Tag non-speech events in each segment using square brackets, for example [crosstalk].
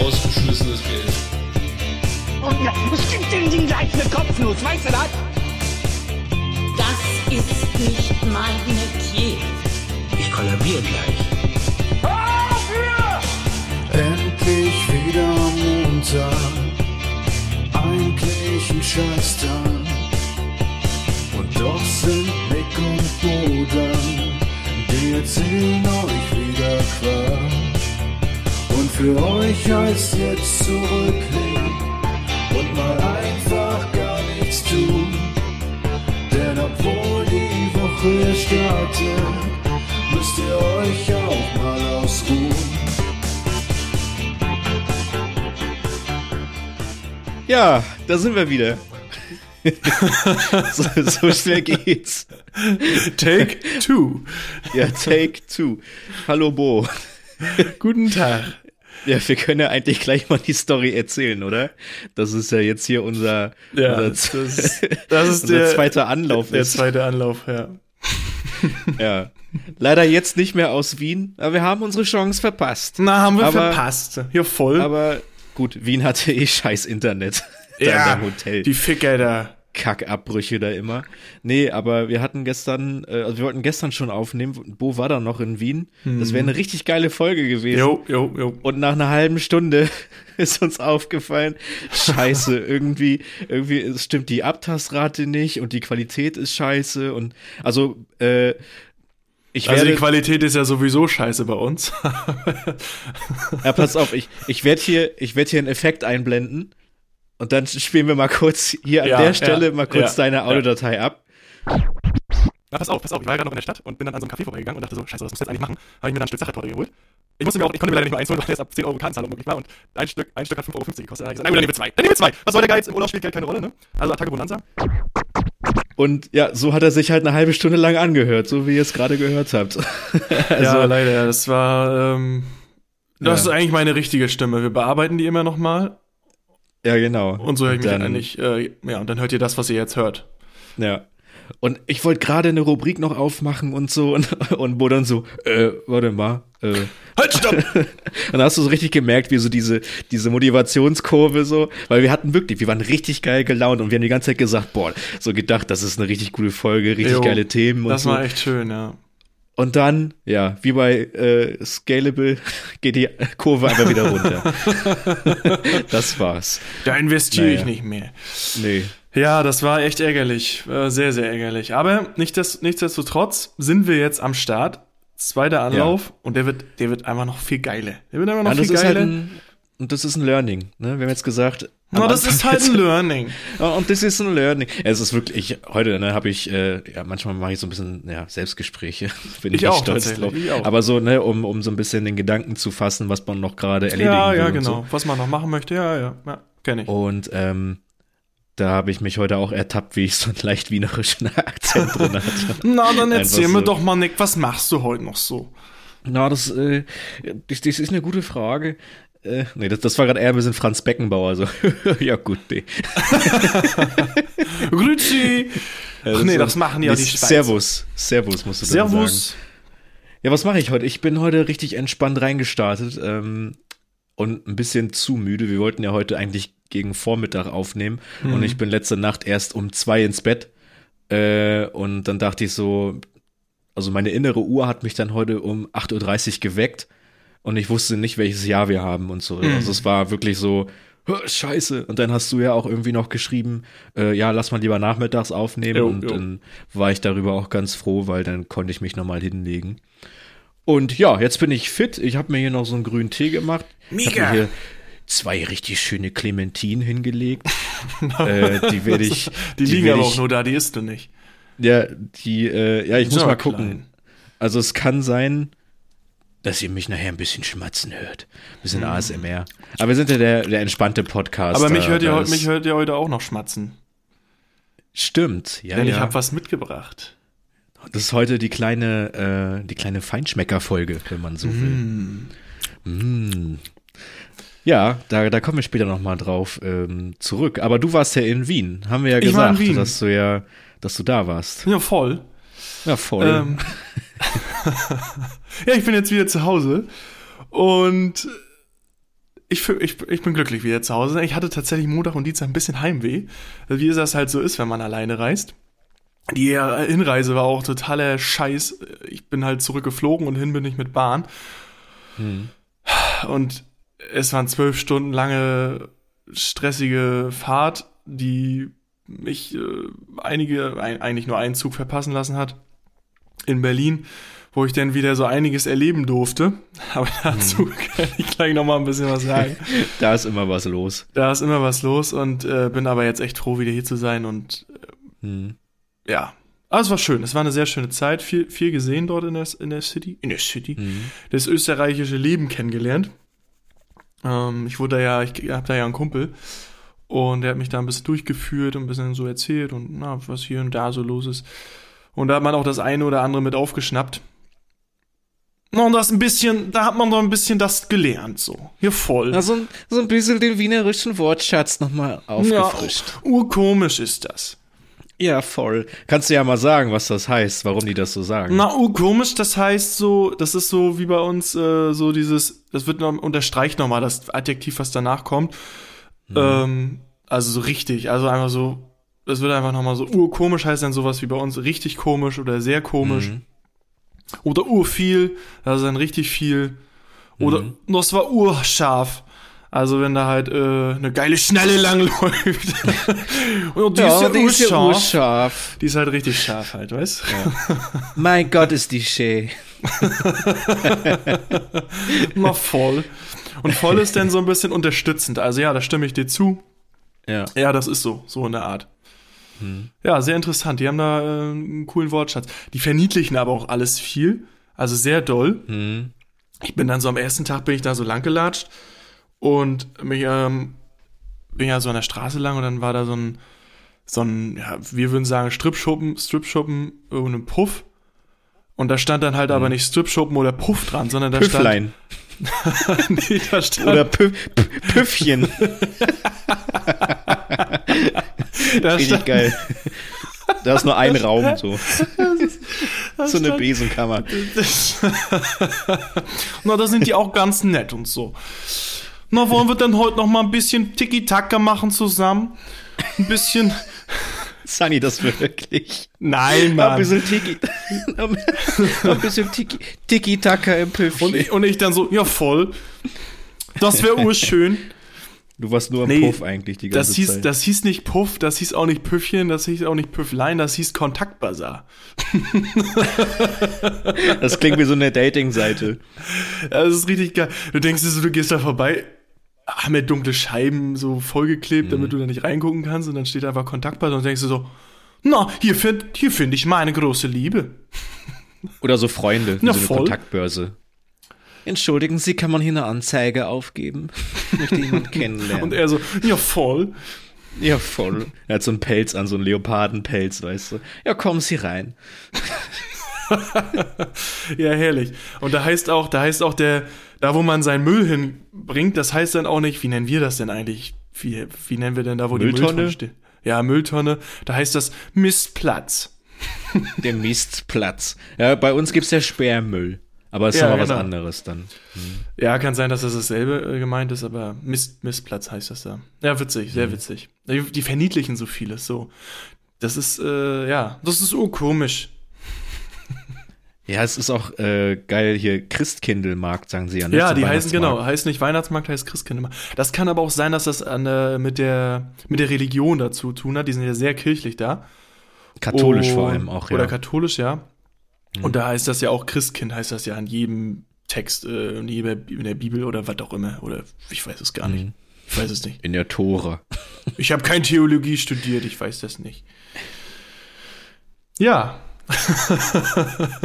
rausgeschmissenes Geld. Und ja, es gibt den Ding gleich eine Kopfnuss, weißt du das? Das ist nicht mein Metier. Ich kollabiere gleich. Endlich wieder Montag, eigentlich ein Scheißtag. Und doch sind Nick und Bodan, die erzählen euch für euch heißt jetzt zurücklehnen und mal einfach gar nichts tun. Denn obwohl die Woche startet, müsst ihr euch auch mal ausruhen. Ja, da sind wir wieder. [laughs] so, so schnell geht's. Take two. Ja, take two. Hallo Bo. Guten Tag. Ja, wir können ja eigentlich gleich mal die Story erzählen, oder? Das ist ja jetzt hier unser, Ja, unser, das, das [laughs] ist unser der, zweiter Anlauf. der ist. zweite Anlauf, ja. [laughs] Ja. Leider jetzt nicht mehr aus Wien, aber wir haben unsere Chance verpasst. Na, haben wir Aber- verpasst. Ja, voll. Aber gut, Wien hatte eh scheiß Internet. [laughs] Da ja, Hotel. die Ficker da. Kackabbrüche da immer. Nee, aber wir hatten gestern, äh, also wir wollten gestern schon aufnehmen. Bo war da noch in Wien. Das wäre eine richtig geile Folge gewesen. Jo, jo, jo. Und nach einer halben Stunde [laughs] ist uns aufgefallen, scheiße, [laughs] irgendwie, irgendwie stimmt die Abtastrate nicht und die Qualität ist scheiße und also äh, ich Also werde, die Qualität ist ja sowieso scheiße bei uns. ja, pass auf, ich, ich werde hier, ich werde hier einen Effekt einblenden und dann spielen wir mal kurz hier an Ja, der Stelle ja, mal kurz ja, deine. Audiodatei ab. Na, pass auf, pass auf. Ich war ja gerade noch in der Stadt und bin dann an so einem Café vorbeigegangen und dachte so, scheiße, was muss ich jetzt eigentlich machen? Habe ich mir dann ein Stück Sachertorte geholt. Ich musste mir auch, ich konnte mir leider nicht nur eins holen, weil es ab 10 Euro Kartenzahlung möglich war und ein Stück, ein Stück hat 5,50 Euro gekostet. Da habe ich gesagt, gut, dann nehmen wir zwei. Dann nehmen wir zwei. Was soll der Geiz? Im Urlaub spielt Geld keine Rolle, ne? Also Attacke Bonanza. Und ja, so hat er sich halt eine halbe Stunde lang angehört, so wie ihr es gerade gehört habt. [laughs] also, ja, leider. Das war, ähm, das Ja. ist eigentlich meine richtige Stimme. Wir bearbeiten die immer noch mal ja, genau. und so höre ich mich dann- eigentlich, äh, ja, und dann hört ihr das, was ihr jetzt hört. Ja. Und ich wollte gerade eine Rubrik noch aufmachen und so und, und wo dann so, äh, warte mal, äh. Halt, stopp! Und [laughs] dann hast du so richtig gemerkt, wie so diese, diese Motivationskurve so, weil wir hatten wirklich, wir waren richtig geil gelaunt und wir haben die ganze Zeit gesagt, boah, so gedacht, das ist eine richtig gute Folge, richtig Jo, geile Themen und Das so. war echt schön, ja. Und dann, ja, wie bei äh, Scalable [laughs] geht die Kurve einfach wieder runter. [laughs] das war's. Da investiere ich Naja. nicht mehr. Nee. Ja, das war echt ärgerlich. Äh, Sehr, sehr ärgerlich. Aber nichtsdest- nichtsdestotrotz sind wir jetzt am Start. Zweiter Anlauf und der wird, der wird einfach noch viel geiler. Der wird einfach noch Ja, viel halt geiler. ein, und das ist ein Learning, ne? Wir haben jetzt gesagt. Na, das ist halt ein Learning. [laughs] Ja, und das ist ein Learning. Ja, Es ist wirklich, heute ne, habe ich, äh, ja, manchmal mache ich so ein bisschen ja, Selbstgespräche. [laughs] Bin Ich echt auch, stolz drauf. ich. Aber so, ne, um, um so ein bisschen den Gedanken zu fassen, was man noch gerade erledigen Ja, will. ja, und genau. So. Was man noch machen möchte, ja, ja, ja kenne ich. Und ähm, da habe ich mich heute auch ertappt, wie ich so einen leicht wienerischen [laughs] Akzent drin hatte. Na, dann Einfach erzähl so. mir doch mal, Nick, was machst du heute noch so? Na, das, äh, das, das ist eine gute Frage. Äh, nee, das, das war gerade eher ein bisschen Franz Beckenbauer. So. [laughs] ja, gut, nee. [laughs] Grüezi! Ach nee, das machen ja die Schweizer. Servus. Servus, musst du dann sagen. Servus. Ja, was mache ich heute? Ich bin heute richtig entspannt reingestartet ähm, und ein bisschen zu müde. Wir wollten ja heute eigentlich gegen Vormittag aufnehmen und ich bin letzte Nacht erst um zwei ins Bett. Äh, und dann dachte ich so, also meine innere Uhr hat mich dann heute um 8.30 Uhr geweckt und ich wusste nicht, welches Jahr wir haben und so. Also es war wirklich so, "Hä, scheiße. Und dann hast du ja auch irgendwie noch geschrieben, äh, ja, lass mal lieber nachmittags aufnehmen. Jo, und jo. dann war ich darüber auch ganz froh, weil dann konnte ich mich nochmal hinlegen. Und ja, jetzt bin ich fit. Ich habe mir hier noch so einen grünen Tee gemacht. Ich habe Mega. hier zwei richtig schöne Clementinen hingelegt. [laughs] äh, die werde ich. Die, liegen werd aber ich, auch nur da, die isst du nicht. Ja, die, äh, ja, ich muss mal klein. gucken. Also es kann sein, dass ihr mich nachher ein bisschen schmatzen hört. Ein bisschen ASMR. Aber wir sind ja der, der entspannte Podcast. Aber mich hört, ihr, mich hört ihr heute auch noch schmatzen. Stimmt, ja, Denn ja. ich habe was mitgebracht. Das ist heute die kleine, äh, die kleine Feinschmecker-Folge, wenn man so will. Mm. Ja, da, da kommen wir später nochmal drauf ähm, zurück. Aber du warst ja in Wien, haben wir ja Ich war in gesagt, Wien. dass du ja, dass du da warst. Ja, voll. Ja, voll. Ähm, [laughs] [laughs] ja, ich bin jetzt wieder zu Hause und ich, ich, ich bin glücklich wieder zu Hause. Ich hatte tatsächlich Montag und Dienstag ein bisschen Heimweh, wie es das halt so ist, wenn man alleine reist. Die Hinreise war auch totaler Scheiß. Ich bin halt zurückgeflogen und hin bin ich mit Bahn. Und es waren zwölf Stunden lange stressige Fahrt, die mich äh, einige, ein, eigentlich nur einen Zug verpassen lassen hat in Berlin, wo ich dann wieder so einiges erleben durfte. [laughs] Aber dazu kann ich gleich noch mal ein bisschen was sagen. [laughs] Da ist immer was los. Da ist immer was los und äh, bin aber jetzt echt froh, wieder hier zu sein und Hm. ja. Aber es war schön. Es war eine sehr schöne Zeit. Viel, viel gesehen dort in der, in der City. In der City. Mhm. Das österreichische Leben kennengelernt. Ähm, ich wurde da ja, ich habe da ja einen Kumpel. Und der hat mich da ein bisschen durchgeführt und ein bisschen so erzählt und na, was hier und da so los ist. Und da hat man auch das eine oder andere mit aufgeschnappt. Na, Und das ein bisschen, da hat man doch ein bisschen das gelernt, so. Hier voll. Na, so, ein- so ein bisschen den wienerischen Wortschatz nochmal aufgefrischt. Ja, urkomisch ist das. Ja. voll. Kannst du ja mal sagen, was das heißt, warum die das so sagen. Na, urkomisch, das heißt so, das ist so wie bei uns, äh, so dieses, das wird noch, unterstreicht nochmal das Adjektiv, was danach kommt. Ähm, also so richtig, also einfach so, das wird einfach nochmal so, urkomisch heißt dann sowas wie bei uns richtig komisch oder sehr komisch. Oder urviel, das ist dann richtig viel. Oder das war urscharf. Also wenn da halt äh, eine geile Schnelle langläuft. [laughs] Und die ist ja, urscharf. urscharf. Die ist halt richtig scharf halt, weißt [laughs] Mein Gott, ist die schön. [laughs] Na voll. Und voll ist dann so ein bisschen unterstützend. Also ja, da stimme ich dir zu. Ja. Ja, das ist so, so in der Art. Ja, sehr interessant. Die haben da äh, einen coolen Wortschatz. Die verniedlichen aber auch alles viel. Also sehr doll. Hm. Ich bin dann so am ersten Tag bin ich da so lang gelatscht und mich ähm, bin ja so an der Straße lang und dann war da so ein so ein, ja, wir würden sagen Stripschuppen, Stripschuppen, irgendein Puff. Und da stand dann halt aber nicht Stripschuppen oder Puff dran, sondern da Püfflein. stand, [laughs] nee, da stand Oder Pü Pü Püffchen. [laughs] [laughs] da Richtig stand, geil. Da ist nur ein Raum, so. [laughs] So eine Besenkammer. Na, da sind die auch ganz nett und so. Na, wollen wir denn heute noch mal ein bisschen Tiki-Taka machen zusammen? Ein bisschen. Sunny, das wirklich. Nein, Ein Mann. bisschen Tiki. [laughs] Ein bisschen Tiki, Tiki-Taka im Und Püffchen. ich, und ich dann so, ja, voll. Das wäre urschön. Du warst nur im Nee, Puff eigentlich die ganze Das hieß, Zeit. das hieß nicht Puff, das hieß auch nicht Püffchen, das hieß auch nicht Püfflein, das hieß Kontaktbazar. [laughs] Das klingt wie so eine Dating-Seite. Das ist richtig geil. Du denkst dir so, du gehst da vorbei, haben ja dunkle Scheiben so vollgeklebt, damit du da nicht reingucken kannst und dann steht einfach Kontaktbazar und denkst du so, na, hier finde hier find ich meine große Liebe. Oder so Freunde, Na, so eine voll. Kontaktbörse. Entschuldigen Sie, kann man hier eine Anzeige aufgeben? Ich möchte jemanden [laughs] kennenlernen. Und er so, ja, voll. ja, voll. Er hat so einen Pelz an, so einen Leopardenpelz, weißt du. Ja, kommen Sie rein. [laughs] Ja, herrlich. Und da heißt auch, da heißt auch der, da wo man seinen Müll hinbringt, das heißt dann auch nicht, wie nennen wir das denn eigentlich? Wie, wie nennen wir denn da, wo die Mülltonne? Mülltonne steht? Ja, Mülltonne. Da heißt das Mistplatz. Der Mistplatz. Ja, bei uns gibt's ja Sperrmüll. Aber es ist Ja, nochmal was genau. anderes dann. Ja, kann sein, dass das dasselbe äh, gemeint ist, aber Mist, Mistplatz heißt das da. Ja, witzig, sehr witzig. Die, die verniedlichen so vieles, so. Das ist, äh, ja, das ist urkomisch. [laughs] Ja, es ist auch äh, geil hier Christkindlmarkt, sagen sie ja. Ne? Ja, die heißen, genau, heißt nicht Weihnachtsmarkt, heißt Christkindlmarkt. Das kann aber auch sein, dass das an der, mit der, mit der Religion dazu tun hat. Die sind ja sehr kirchlich da. Katholisch Und- vor allem auch, ja. Oder katholisch, ja. Und da heißt das ja auch Christkind, heißt das ja an jedem Text, äh, in, jeder, in der Bibel oder was auch immer. Oder ich weiß es gar Mhm. nicht. Ich weiß es nicht. In der Tora. [laughs] Ich habe kein Theologie studiert, ich weiß das nicht. Ja, [laughs]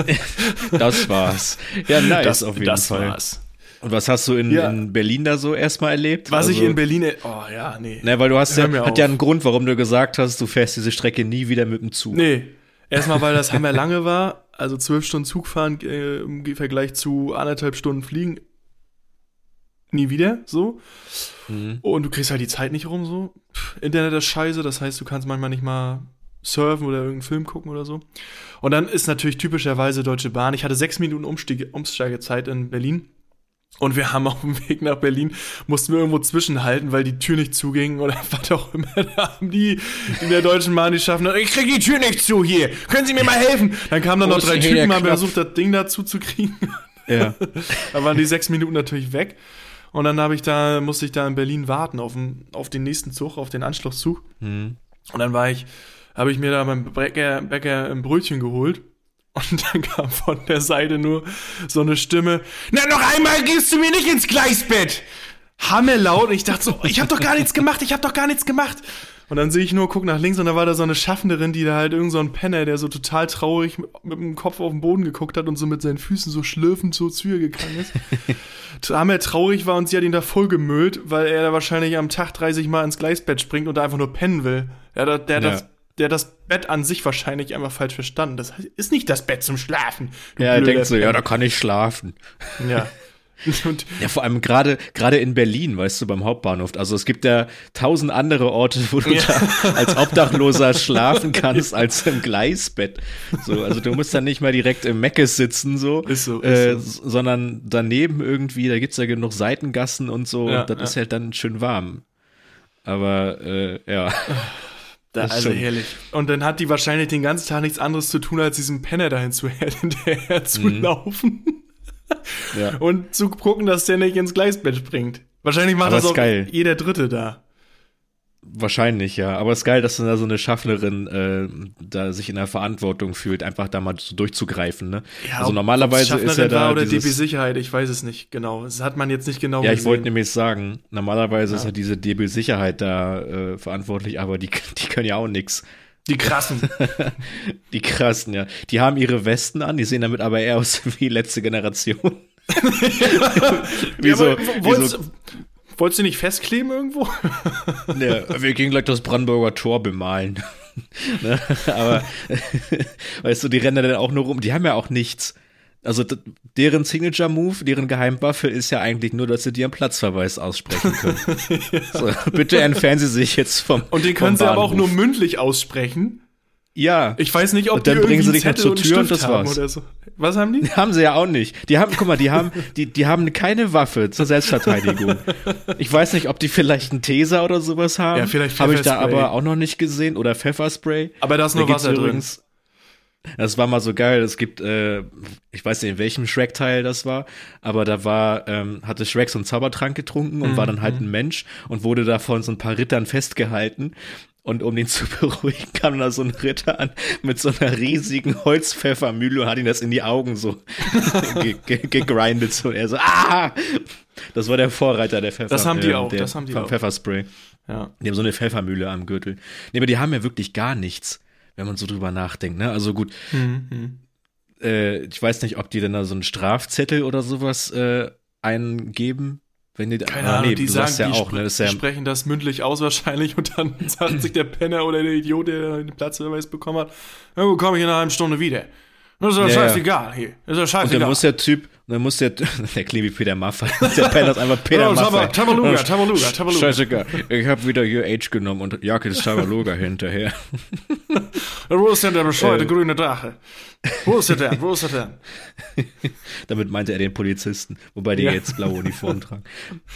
Das war's. Ja, nice das, auf jeden das Fall. war's. Und was hast du in, Ja. in Berlin da so erstmal erlebt? Was ich Also- in Berlin, oh ja, nee. Ne, weil du hast Hör ja, hat auf. ja einen Grund, warum du gesagt hast, du fährst diese Strecke nie wieder mit dem Zug. Nee. Erstmal, weil das Hammer lange war, also zwölf Stunden Zug fahren äh, im Vergleich zu anderthalb Stunden fliegen. Nie wieder, so. Mhm. Und du kriegst halt die Zeit nicht rum, so. Pff, Internet ist scheiße, das heißt, du kannst manchmal nicht mal surfen oder irgendeinen Film gucken oder so. Und dann ist natürlich typischerweise Deutsche Bahn. Ich hatte sechs Minuten Umstiege, Umsteigezeit in Berlin. Und wir haben auf dem Weg nach Berlin, mussten wir irgendwo zwischenhalten, weil die Tür nicht zuging oder [laughs] was auch immer. Da haben die in der Deutschen Bahn die schaffen, ich krieg die Tür nicht zu hier. Können Sie mir mal helfen? Dann kamen dann noch drei Typen, haben versucht, das Ding dazu zu kriegen. Ja. [laughs] da waren die sechs Minuten natürlich weg. Und dann habe ich da, musste ich da in Berlin warten auf den, auf den nächsten Zug, auf den Anschlusszug. Hm. Und dann war ich, habe ich mir da beim Bäcker, Bäcker ein Brötchen geholt. Und dann kam von der Seite nur so eine Stimme, na noch einmal gehst du mir nicht ins Gleisbett. Hammerlaut. Und ich dachte so, ich habe doch gar nichts gemacht, ich habe doch gar nichts gemacht. Und dann sehe ich nur, guck nach links und da war da so eine Schaffnerin, die da halt irgend so ein Penner, der so total traurig mit, mit dem Kopf auf den Boden geguckt hat und so mit seinen Füßen so schlürfend so zu ihr gegangen ist. [laughs] Hammer traurig war und sie hat ihn da voll gemüllt, weil er da wahrscheinlich am Tag 30 Mal ins Gleisbett springt und da einfach nur pennen will. Der, der, der, Ja. das, der das Bett an sich wahrscheinlich einfach falsch verstanden. Das ist nicht das Bett zum Schlafen. Ja, er denkt so, ja, da kann ich schlafen. Ja. [laughs] Und Ja, vor allem gerade gerade in Berlin, weißt du, beim Hauptbahnhof. Also es gibt ja tausend andere Orte, wo du da als Obdachloser [laughs] schlafen kannst, als im Gleisbett. So, also du musst dann nicht mal direkt im Meckes sitzen, so, Ist so, ist äh, so. sondern daneben irgendwie, da gibt's ja genug Seitengassen und so, Ja, und das ja. ist halt dann schön warm. Aber äh, ja. [laughs] Da, also schon. herrlich. Und dann hat die wahrscheinlich den ganzen Tag nichts anderes zu tun, als diesem Penner dahin zu [laughs] hinterher zu Mhm. laufen ja. und zu gucken, dass der nicht ins Gleisbett springt. Wahrscheinlich macht Aber das auch geil. jeder Dritte da. Wahrscheinlich, ja. Aber es ist geil, dass da so eine Schaffnerin äh, da sich in der Verantwortung fühlt, einfach da mal so durchzugreifen, ne? also ob- normalerweise ist ja Schaffnerin war da oder dieses, DB Sicherheit, ich weiß es nicht genau. Das hat man jetzt nicht genau Ja, ich gesehen. wollte nämlich sagen, normalerweise ist ja diese DB Sicherheit da äh, verantwortlich, aber die, die können ja auch nix. Die krassen. [laughs] Die krassen, ja. Die haben ihre Westen an, die sehen damit aber eher aus [laughs] wie letzte Generation. wie [laughs] Ja, so, aber wie so wolltest du nicht festkleben irgendwo? [laughs] ja, wir gehen gleich das Brandenburger Tor bemalen. [laughs] ne? Aber [laughs] weißt du, die rennen dann auch nur rum, die haben ja auch nichts. Also deren Signature-Move, deren Geheimwaffe ist ja eigentlich nur, dass sie dir einen Platzverweis aussprechen können. so, bitte entfernen Sie sich jetzt vom Und den vom können sie aber auch nur mündlich aussprechen. Ja, Ich weiß nicht, ob Und dann die bringen sie dich noch Zettel zur und Tür und Stift das war's. oder so. Was haben die? [laughs] haben sie ja auch nicht. Die haben, guck mal, die haben, die, die haben keine Waffe zur Selbstverteidigung. Ich weiß nicht, ob die vielleicht einen Taser oder sowas haben. Ja, vielleicht Habe ich da aber auch noch nicht gesehen. Oder Pfefferspray. Aber da ist nur Da Wasser drin. übrigens- Das war mal so geil. Es gibt, äh, ich weiß nicht, in welchem Shrek-Teil das war, aber da war, ähm, hatte Shrek so einen Zaubertrank getrunken und war dann halt ein Mensch und wurde da von so ein paar Rittern festgehalten. Und um den zu [laughs] beruhigen, kam da so ein Ritter an mit so einer riesigen Holzpfeffermühle und hat ihn das in die Augen so [laughs] ge ge gegrindet. So. Er so, ah! Das war der Vorreiter der Pfeffer. Das haben die ähm, auch, der, das haben die vom auch. Pfefferspray. Ja. Die haben so eine Pfeffermühle am Gürtel. Nee, aber die haben ja wirklich gar nichts, wenn man so drüber nachdenkt, ne? Also gut, Mhm. äh, ich weiß nicht, ob die denn da so einen Strafzettel oder sowas äh, eingeben. Wenn die, Keine ah, Ahnung, nee, die du sagen, ja die, auch, ne? Das ist die ja, sprechen das mündlich aus wahrscheinlich und dann [laughs] sagt sich der Penner oder der Idiot, der den Platzverweis bekommen hat, ja, komme ich in einer halben Stunde wieder. Das ist doch Ja, scheißegal hier. Das ist doch und dann scheißegal. muss der Typ, dann muss der, [laughs] der klingt wie Peter Maffay. [laughs] Der Penner ist einfach Peter Ja, Maffay. Tabaluga, Tabaluga, Tabaluga. Scheißegal. Ich habe wieder hier Age genommen und Jacke ist Tabaluga hinterher. [laughs] Wo ist denn der bescheuerte Äh. grüne Drache? Wo ist er denn? Wo ist er denn? Damit meinte er den Polizisten, wobei die Ja. jetzt blaue Uniform tragen.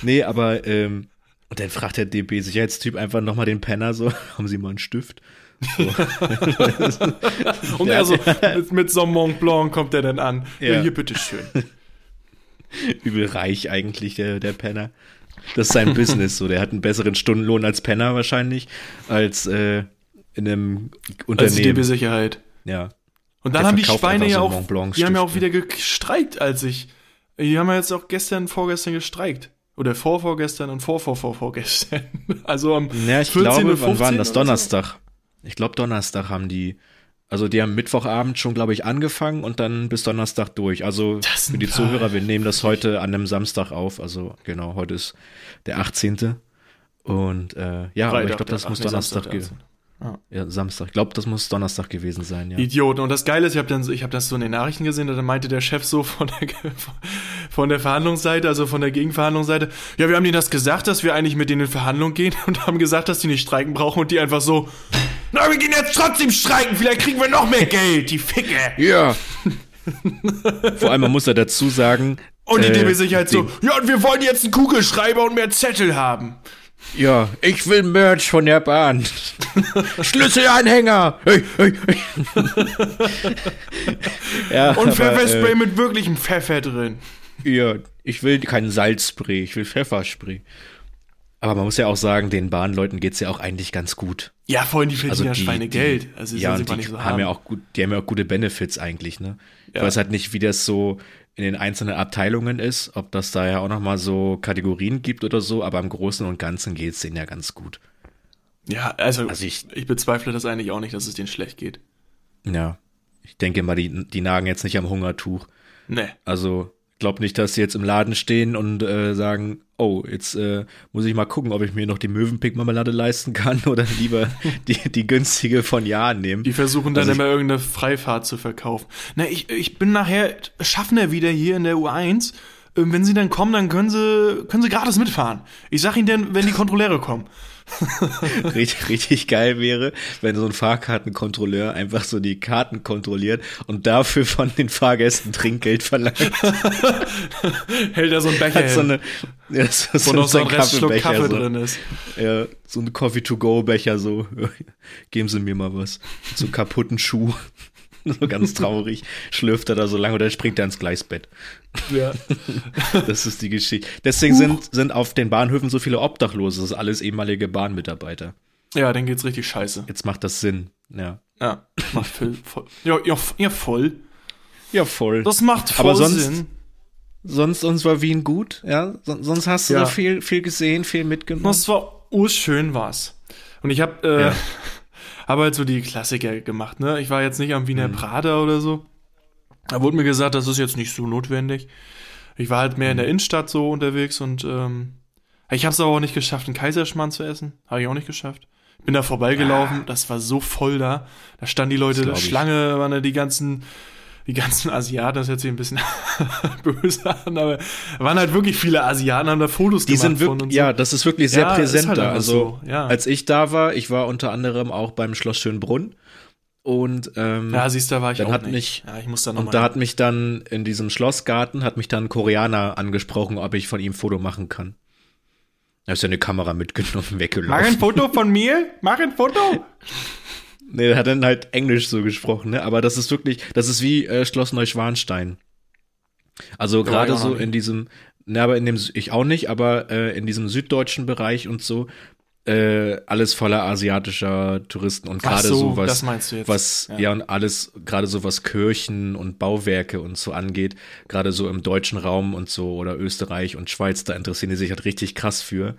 Nee, aber ähm, und dann fragt der DB-Sicherheitstyp einfach nochmal den Penner so, haben Sie mal einen Stift? [laughs] Und er so, mit, mit so einem Mont Blanc kommt er dann an. Ja, hier, bitteschön. [laughs] Übel reich eigentlich, der, der Penner. Das ist sein Business, so. Der hat einen besseren Stundenlohn als Penner wahrscheinlich, als äh, in einem Als Unternehmen. DB-Sicherheit. ja. Und dann Der haben die Schweine ja so auch, die haben ja auch wieder gestreikt, als ich, die haben ja jetzt auch gestern, vorgestern gestreikt. Oder vorvorgestern und vorvorvorvorgestern. [laughs] Also am Ja, ich 14., glaube, wann war 15. das? so? Donnerstag. Ich glaube, Donnerstag haben die, also die haben Mittwochabend schon, glaube ich, angefangen und dann bis Donnerstag durch. Also Das für sind die Zuhörer, wir nehmen das heute an einem Samstag auf. Also genau, heute ist der 18. Und äh, ja, aber ich Freitag, glaube, das muss Donnerstag der gewesen Ja, Samstag. Ich glaube, das muss Donnerstag gewesen sein, ja. Idioten. Und das Geile ist, ich habe dann, so- ich habe das so in den Nachrichten gesehen, da meinte der Chef so von der, von der Verhandlungsseite, also von der Gegenverhandlungsseite, ja, wir haben denen das gesagt, dass wir eigentlich mit denen in Verhandlung gehen [laughs] und haben gesagt, dass die nicht streiken brauchen und die einfach so, na, wir gehen jetzt trotzdem streiken, vielleicht kriegen wir noch mehr [laughs] Geld, die Ficke. Ja. [laughs] Vor allem, man muss ja dazu sagen, Und die Äh, DB-Sicherheit so, ja, und wir wollen jetzt einen Kugelschreiber und mehr Zettel haben. Ja, ich will Merch von der Bahn. [laughs] Schlüsselanhänger. Hey, hey, hey. ja, Und Pfefferspray äh, mit wirklichem Pfeffer drin. ja, ich will kein Salzspray, ich will Pfefferspray. Aber man muss ja auch sagen, den Bahnleuten geht's ja auch eigentlich ganz gut. Ja, vorhin die verdienen Also ja die, Schweinegeld. Die, Also ja, und die nicht so haben ja auch gut, die haben ja auch gute Benefits eigentlich, ne? Ich Ja. weiß halt nicht, wie das so in den einzelnen Abteilungen ist, ob das da ja auch nochmal so Kategorien gibt oder so, aber im Großen und Ganzen geht's denen ja ganz gut. Ja, also, Also ich- ich, bezweifle das eigentlich auch nicht, dass es denen schlecht geht. Ja. Ich denke mal, die, die nagen jetzt nicht am Hungertuch. Nee. Also, glaub nicht, dass sie jetzt im Laden stehen und äh, sagen, oh, jetzt äh, muss ich mal gucken, ob ich mir noch die Möwenpick-Marmelade leisten kann [laughs] oder lieber die, die günstige von Jahren nehmen. Die versuchen dann Also immer irgendeine Freifahrt zu verkaufen. Na, ich, ich bin nachher Schaffner wieder hier in der U1. Ähm, Wenn sie dann kommen, dann können sie, können sie gratis mitfahren. Ich sag ihnen dann, wenn die Kontrolleure kommen. [laughs] richtig, richtig geil wäre, wenn so ein Fahrkartenkontrolleur einfach so die Karten kontrolliert und dafür von den Fahrgästen Trinkgeld verlangt. [laughs] Hält er so ein Becher Hat so eine, ja, so, wo noch so ein Restschluck Kaffee so. drin ist. Ja, so ein Coffee-to-go-Becher, so, [laughs] geben Sie mir mal was. So kaputten Schuh. So ganz traurig. Schlürft er da so lange oder springt er ins Gleisbett. Ja. [laughs] Das ist die Geschichte. Deswegen sind, sind auf den Bahnhöfen so viele Obdachlose. Das ist alles ehemalige Bahnmitarbeiter. ja, dann geht's richtig scheiße. Jetzt macht das Sinn. Ja. Ja, macht voll, voll. Ja, ja, ja, voll. Ja, voll. Das macht voll Aber sonst- Sinn. sonst, sonst war Wien gut, ja. Son- sonst hast du Ja. viel, viel gesehen, viel mitgenommen. Das war urschön war's. Und ich habe äh, Ja. [laughs] hab halt so die Klassiker gemacht, ne? Ich war jetzt nicht am. Wiener Prater oder so. Da wurde mir gesagt, das ist jetzt nicht so notwendig. Ich war halt mehr Mhm. in der Innenstadt so unterwegs und ähm, ich habe es aber auch nicht geschafft, einen Kaiserschmarrn zu essen. Habe ich auch nicht geschafft. Bin da vorbeigelaufen, das war so voll da. Da standen die Leute. Schlange, waren da die ganzen, die ganzen Asiaten, das hört sich ein bisschen [laughs] böse an, aber waren halt wirklich viele Asiaten, haben da Fotos Die gemacht sind von wirklich, und so. ja, das ist wirklich sehr Ja, präsent halt da. Also, so, ja. als ich da war, ich war unter anderem auch beim Schloss Schönbrunn und ähm, Ja, siehst du, da war ich dann auch hat nicht. mich- ja, ich muss da noch und mal da hin. hat mich dann in diesem Schlossgarten hat mich dann ein Koreaner angesprochen, ob ich von ihm ein Foto machen kann. Er ist ja eine Kamera mitgenommen, [laughs] Mach weggelaufen. ein Foto von mir? Mach ein Foto? [laughs] Nee, der hat dann halt Englisch so gesprochen, ne? Aber das ist wirklich, das ist wie äh, Schloss Neuschwanstein. Also Da gerade so in diesem, ne, aber in dem, ich auch nicht, aber äh, in diesem süddeutschen Bereich und so, äh, alles voller asiatischer Touristen und gerade so, so, was, was, ja. Ja. und alles, gerade so was Kirchen und Bauwerke und so angeht, gerade so im deutschen Raum und so oder Österreich und Schweiz, da interessieren die sich halt richtig krass für.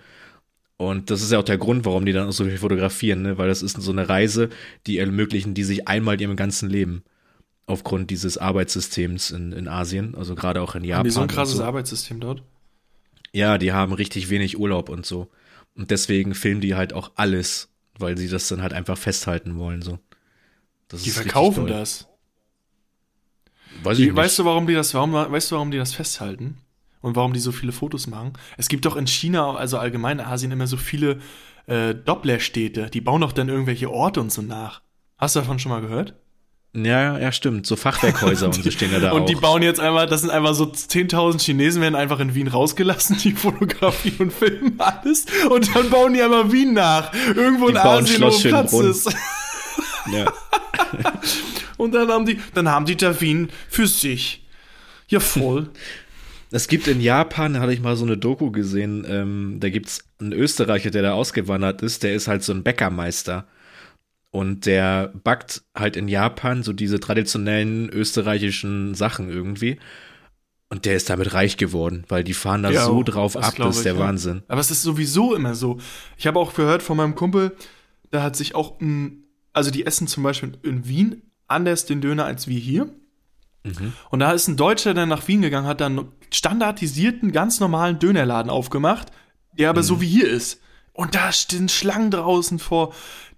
Und das ist ja auch der Grund, warum die dann auch so viel fotografieren, ne? weil das ist so eine Reise, die ermöglichen die sich einmal in ihrem ganzen Leben. Aufgrund dieses Arbeitssystems in, in Asien, also gerade auch in Japan. Haben die so ein krasses so. Arbeitssystem dort? Ja, die haben richtig wenig Urlaub und so. Und deswegen filmen die halt auch alles, weil sie das dann halt einfach festhalten wollen, so. Das Die verkaufen das. Weiß Die, weißt du, warum die das, warum, weißt du, warum die das festhalten? Und warum die so viele Fotos machen? Es gibt doch in China, also allgemein in Asien, immer so viele äh, Dopplerstädte. Die bauen doch dann irgendwelche Orte und so nach. Hast du davon schon mal gehört? Ja, ja, stimmt. So Fachwerkhäuser [laughs] und so stehen ja da und auch. die bauen jetzt einfach, das sind einfach so 10.000 Chinesen werden einfach in Wien rausgelassen, die fotografieren und filmen alles und dann bauen die einfach Wien nach. Irgendwo Die in bauen Asien, wo Platz ist. [laughs] ja. [laughs] Und dann haben die, dann haben die da Wien für sich. Ja, voll. Es gibt in Japan, da hatte ich mal so eine Doku gesehen, ähm, da gibt's einen Österreicher, der da ausgewandert ist, der ist halt so ein Bäckermeister. Und der backt halt in Japan so diese traditionellen österreichischen Sachen irgendwie. Und der ist damit reich geworden, weil die fahren da Ja, so drauf das ab, das ist ich, der ja. Wahnsinn. Aber es ist sowieso immer so. Ich habe auch gehört von meinem Kumpel, da hat sich auch, ein, also die essen zum Beispiel in Wien anders den Döner als wir hier. Mhm. Und da ist ein Deutscher, der nach Wien gegangen hat, dann standardisierten, ganz normalen Dönerladen aufgemacht, der aber Mhm. so wie hier ist. Und da stehen Schlangen draußen vor,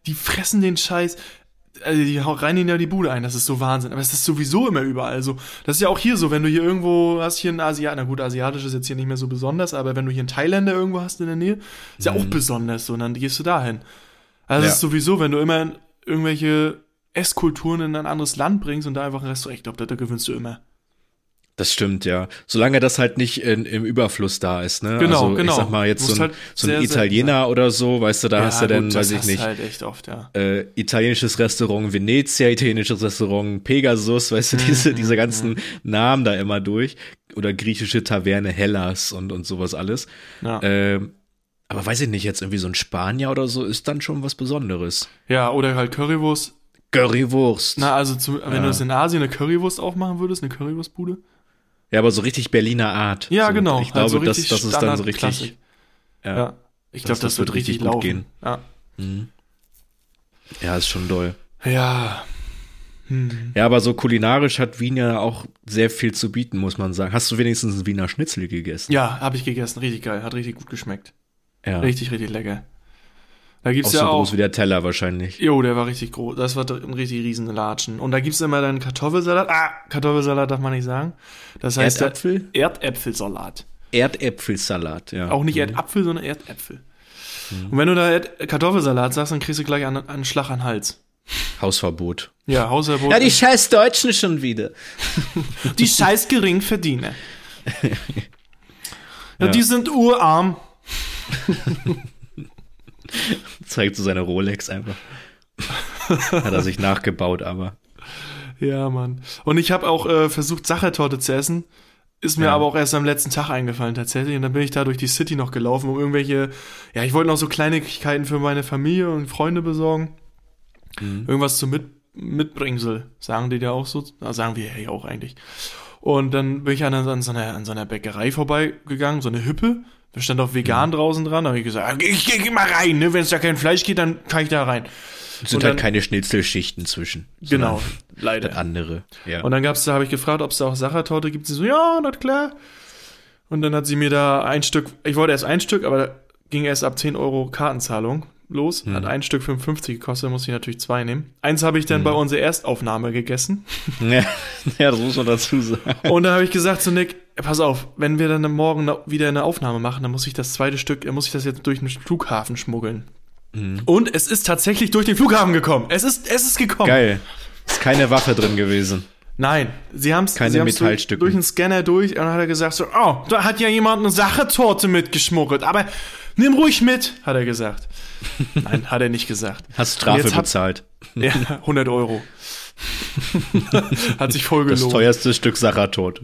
die fressen den Scheiß. Also die hau- rein in ja die Bude ein, das ist so Wahnsinn. Aber es ist sowieso immer überall so. Das ist ja auch hier so, wenn du hier irgendwo hast, hier einen Asiat, na gut, asiatisch ist jetzt hier nicht mehr so besonders, aber wenn du hier einen Thailänder irgendwo hast in der Nähe, ist ja auch besonders so, und dann gehst du dahin. Also Mhm. Ja. es ist sowieso, wenn du immer irgendwelche Esskulturen in ein anderes Land bringst und da einfach ein Restaurant, ich glaube, da, da gewöhnst du immer. Das stimmt, ja. Solange das halt nicht in, im Überfluss da ist, ne? Genau, also, genau. Ich sag mal jetzt so ein, halt so ein sehr Italiener oder so, weißt du, da hast du dann, weiß ich nicht, halt echt oft, ja. äh, italienisches Restaurant Venezia, italienisches Restaurant Pegasus, weißt du, Mhm, diese, diese ganzen Namen da immer durch. Oder griechische Taverne Hellas und, und sowas alles. Ja. Ähm, aber weiß ich nicht, jetzt irgendwie so ein Spanier oder so ist dann schon was Besonderes. ja, oder halt Currywurst. Currywurst. Na, also zu, wenn Ja. du das in Asien eine Currywurst aufmachen würdest, eine Currywurstbude. Ja, aber so richtig Berliner Art. Ja, so, genau. Ich glaube, halt so das, das ist dann so richtig. Ja. Ja. Ich glaube, das, das wird richtig richtig gut laufen. gehen. Ja. ja, ist schon doll. Ja. Ja, aber so kulinarisch hat Wien ja auch sehr viel zu bieten, muss man sagen. Hast du wenigstens einen Wiener Schnitzel gegessen? Ja, habe ich gegessen. Richtig geil. Hat richtig gut geschmeckt. Ja. Richtig, richtig lecker. Da Auch gibt's so ja auch. groß wie der Teller wahrscheinlich. Jo, der war richtig groß. Das war ein richtig riesen Latschen. Und da gibt's immer dann Kartoffelsalat. Ah, Kartoffelsalat darf man nicht sagen. Das heißt Erdäpfel? Erdäpfelsalat. Erdäpfelsalat, ja. Auch nicht Mhm. Erdapfel, sondern Erdäpfel. Und wenn du da Erd Kartoffelsalat sagst, dann kriegst du gleich einen, einen Schlag an den Hals. Hausverbot. Ja, Hausverbot. scheiß Deutschen schon wieder. [laughs] die scheiß Geringverdiener. ja, [laughs] Ja. die sind urarm. [laughs] [laughs] Zeigt so seine Rolex einfach. Hat er sich nachgebaut, aber. Ja, Mann. Und ich habe auch äh, versucht, Sachertorte zu essen. Ist mir Ja. aber auch erst am letzten Tag eingefallen tatsächlich. Und dann bin ich da durch die City noch gelaufen, um irgendwelche, ja, ich wollte noch so Kleinigkeiten für meine Familie und Freunde besorgen. Irgendwas zum Mit Mitbringsel, sagen die da auch so. Na, sagen wir ja auch eigentlich. Und dann bin ich an, an, so einer, an so einer Bäckerei vorbeigegangen, so eine Hüppe. Da stand auch vegan draußen dran. Da habe ich gesagt, ich, ich geh mal rein, ne? Wenn es da kein Fleisch geht, dann kann ich da rein. Es sind halt dann- keine Schnitzelschichten zwischen. Genau, [laughs] leider. Andere. Ja. Und dann gab's da, habe ich gefragt, ob es da auch Sachertorte gibt. Sie so, ja, na klar. Und dann hat sie mir da ein Stück, ich wollte erst ein Stück, aber da ging erst ab 10 Euro Kartenzahlung los. Hat ein Stück 55 gekostet, muss ich natürlich zwei nehmen. Eins habe ich dann bei unserer Erstaufnahme gegessen. [laughs] ja, ja, das muss man dazu sagen. Und dann habe ich gesagt zu Nick, pass auf, wenn wir dann morgen wieder eine Aufnahme machen, dann muss ich das zweite Stück, dann muss ich das jetzt durch den Flughafen schmuggeln. Und es ist tatsächlich durch den Flughafen gekommen. Es ist, es ist gekommen. Geil. Ist keine Waffe drin gewesen. Nein, sie haben es durch, durch den Scanner durch und dann hat er gesagt so, oh, da hat ja jemand eine Sachertorte mitgeschmuggelt, aber nimm ruhig mit, hat er gesagt. [laughs] Nein, hat er nicht gesagt. Hast Strafe hab- bezahlt. [laughs] Ja, 100 Euro. [laughs] hat sich voll Das gelohnt. teuerste Stück Sachertot.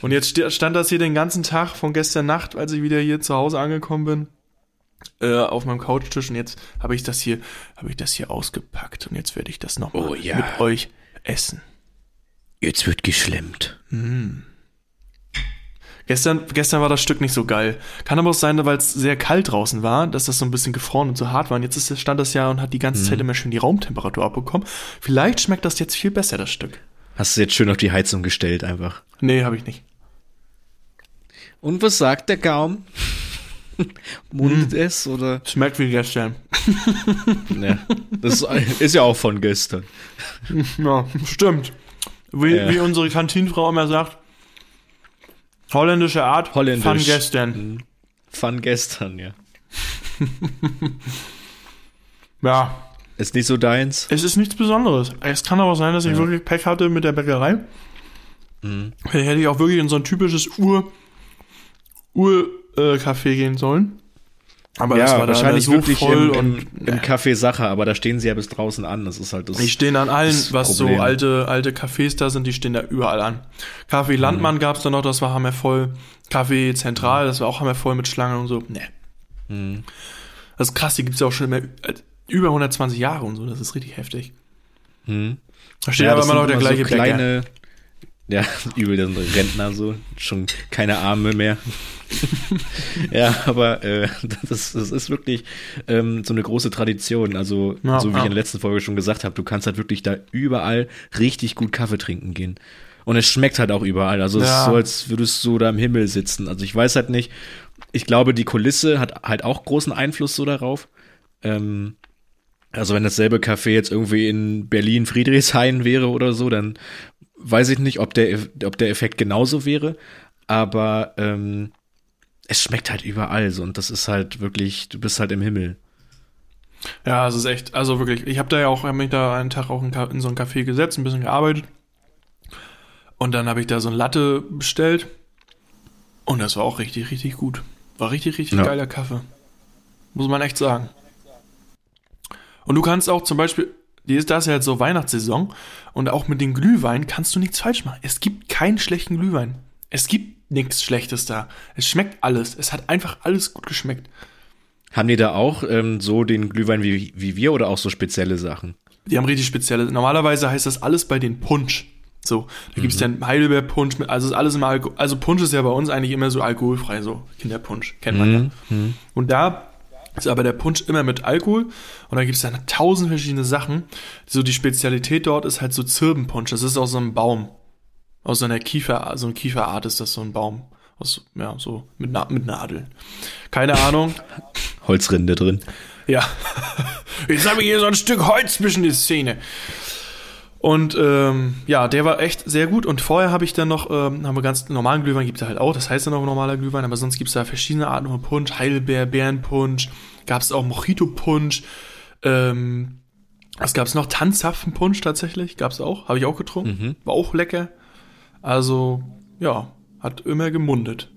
Und jetzt stand das hier den ganzen Tag von gestern Nacht, als ich wieder hier zu Hause angekommen bin, äh, auf meinem Couchtisch und jetzt habe ich das hier, habe ich das hier ausgepackt und jetzt werde ich das nochmal Oh ja. mit euch essen. Jetzt wird geschlemmt. Gestern, gestern war das Stück nicht so geil. Kann aber auch sein, weil es sehr kalt draußen war, dass das so ein bisschen gefroren und so hart war. Und jetzt ist, stand das ja und hat die ganze Zeit immer schön die Raumtemperatur abbekommen. Vielleicht schmeckt das jetzt viel besser, das Stück. Hast du jetzt schön auf die Heizung gestellt einfach. Nee, habe ich nicht. Und was sagt der Gaum? [laughs] Mundet es oder? Schmeckt wie gestern. Ja, das ist- ist [laughs] ja auch von gestern. Ja, stimmt. Wie, Ja. wie unsere Kantinfrau immer sagt, holländische Art, Holländisch. von gestern. Von gestern, ja. [laughs] Ja, Ist nicht so deins? es ist nichts Besonderes. Es kann aber sein, dass ich wirklich Pech hatte mit der Bäckerei. Mhm. Hätte ich auch wirklich in so ein typisches Ur, Ur, äh, Café gehen sollen. Aber das war wahrscheinlich da so wirklich voll im, im, und im Café Sache, aber da stehen sie ja bis draußen an. Das ist halt das. Die stehen an allen, was Problem. so alte, alte Cafés da sind, die stehen da überall an. Café Landmann gab's da noch, das war hammervoll. Café Zentral, das war auch hammervoll mit Schlangen und so. Nee. Das ist krass, die gibt's ja auch schon mehr, äh, über 120 Jahre und so, das ist richtig heftig. Da steht aber das immer noch der gleiche so Bäcker. Ja, [laughs] übel, das sind Rentner so, schon keine Arme mehr. [laughs] ja, aber äh, [laughs] das, das ist wirklich ähm, so eine große Tradition. Also, Ja, so wie ja. ich in der letzten Folge schon gesagt habe, du kannst halt wirklich da überall richtig gut Kaffee trinken gehen. Und es schmeckt halt auch überall. Also es Ja. ist so, als würdest du da im Himmel sitzen. Also ich weiß halt nicht. Ich glaube, die Kulisse hat halt auch großen Einfluss so darauf. Ähm, also wenn dasselbe Café jetzt irgendwie in Berlin Friedrichshain wäre oder so, dann weiß ich nicht, ob der, ob der Effekt genauso wäre. Aber ähm, es schmeckt halt überall so und das ist halt wirklich, du bist halt im Himmel. Ja, es ist echt, also wirklich, ich habe da ja auch, hab mich da einen Tag auch in, in so ein Café gesetzt, ein bisschen gearbeitet. Und dann habe ich da so ein Latte bestellt. Und das war auch richtig, richtig gut. War richtig, richtig Ja. geiler Kaffee. Muss man echt sagen. Und du kannst auch zum Beispiel, die ist das ja jetzt so Weihnachtssaison und auch mit den Glühwein kannst du nichts falsch machen. Es gibt keinen schlechten Glühwein. Es gibt nichts Schlechtes da. Es schmeckt alles. Es hat einfach alles gut geschmeckt. Haben die da auch ähm, so den Glühwein wie, wie wir oder auch so spezielle Sachen? Die haben richtig spezielle. Normalerweise heißt das alles bei den Punsch. So, da gibt's dann Heidelbeer-Punsch also ist alles immer Alkohol. Also Punsch ist ja bei uns eigentlich immer so alkoholfrei, so Kinderpunsch, kennt man ja. Und da ist aber der Punsch immer mit Alkohol und da gibt's dann tausend verschiedene Sachen. So die Spezialität dort ist halt so Zirbenpunsch. Das ist aus so einem Baum. Aus so einer Kiefer, so eine Kieferart ist das so ein Baum. Aus, ja, so mit, Na mit Nadeln. Keine Ahnung. [laughs] Holzrinde drin. Ja. Jetzt [laughs] habe ich hier so ein Stück Holz zwischen die Zähne. Und ähm, ja, der war echt sehr gut. Und vorher habe ich dann noch, ähm, haben wir ganz normalen Glühwein, gibt es halt auch, das heißt dann auch normaler Glühwein, aber sonst gibt es da verschiedene Arten von Punsch, Heidelbeer, Bärenpunsch, gab es auch Mojito-Punsch, ähm, was gab es noch? Tanzapfenpunsch tatsächlich, gab es auch, habe ich auch getrunken, war auch lecker. Also, ja, hat immer gemundet.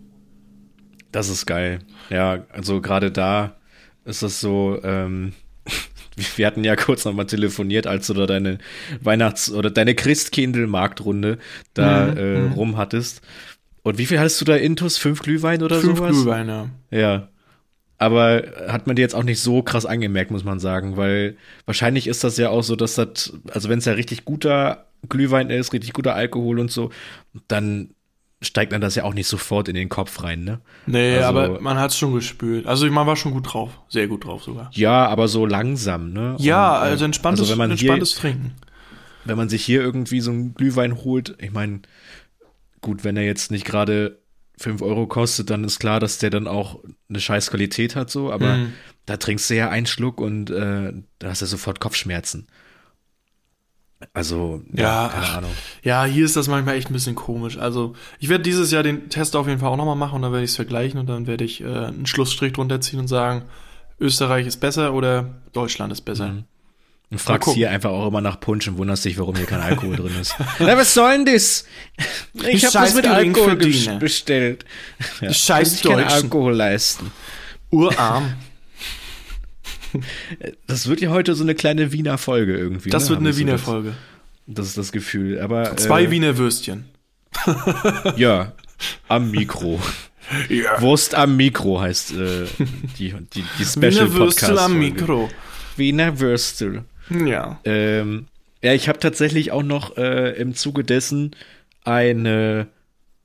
Das ist geil. Ja, also gerade da ist es so, ähm, wir hatten ja kurz nochmal telefoniert, als du da deine Weihnachts- oder deine Christkindl-Marktrunde da Mhm, äh, rum hattest. Und wie viel hattest du da Intus? Fünf Glühwein oder Fünf sowas? Glühweine. Ja. Aber hat man dir jetzt auch nicht so krass angemerkt, muss man sagen, weil wahrscheinlich ist das ja auch so, dass das, also wenn es ja richtig guter Glühwein ist, richtig guter Alkohol und so, dann steigt dann das ja auch nicht sofort in den Kopf rein, ne? Nee, Also- aber man hat es schon gespürt. Also man war schon gut drauf. Sehr gut drauf sogar. Ja, aber so langsam, ne? Ja, Und, also entspanntes, also wenn man entspanntes hier, Trinken. wenn man sich hier irgendwie so einen Glühwein holt, ich meine, gut, wenn er jetzt nicht gerade 5 Euro kostet, dann ist klar, dass der dann auch eine scheiß Qualität hat, so, aber Mhm. da trinkst du ja einen Schluck und äh, da hast du sofort Kopfschmerzen. Also, ja, Ja, keine ach, Ahnung. Ja, hier ist das manchmal echt ein bisschen komisch. Also ich werde dieses Jahr den Test auf jeden Fall auch nochmal machen und dann werde ich es vergleichen und dann werde ich äh, einen Schlussstrich drunter ziehen und sagen, Österreich ist besser oder Deutschland ist besser. Mhm. Und fragst hier einfach auch immer nach Punsch und wunderst dich, warum hier kein Alkohol drin ist. [laughs] Na, was soll denn das? Ich habe das mit Alkohol verdiene. bestellt. Ja, Scheiß Deutschen. Alkohol leisten. Urarm. [laughs] Das wird ja heute so eine kleine Wiener Folge irgendwie. Das ne? wird eine Wiener das, Folge. Das ist das Gefühl. Aber Zwei äh, Wiener Würstchen. [laughs] Ja, am Mikro. Ja. Wurst am Mikro heißt äh, die, die, die Special Wiener Würstel Podcast am. Mikro. Wiener Würstel. Ja. Ähm, ja, ich habe tatsächlich auch noch äh, im Zuge dessen eine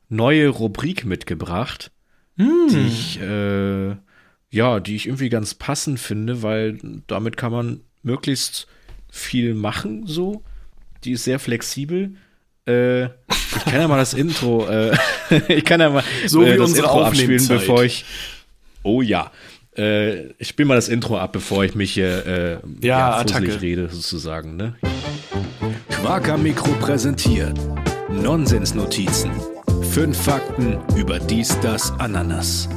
neue Rubrik mitgebracht, die ich äh, ja, die ich irgendwie ganz passend finde, weil damit kann man möglichst viel machen. So, die ist sehr flexibel. Äh, ich kann ja mal das Intro, äh, [laughs] ich kann ja mal So äh, wie das unsere Intro abspielen, bevor ich. Oh ja. Äh, ich spiele mal das Intro ab, bevor ich mich hier äh, Ja, Attacke. rede, sozusagen, ne? Quaker Mikro präsentiert Nonsensnotizen. Fünf Fakten über dies, das, Ananas.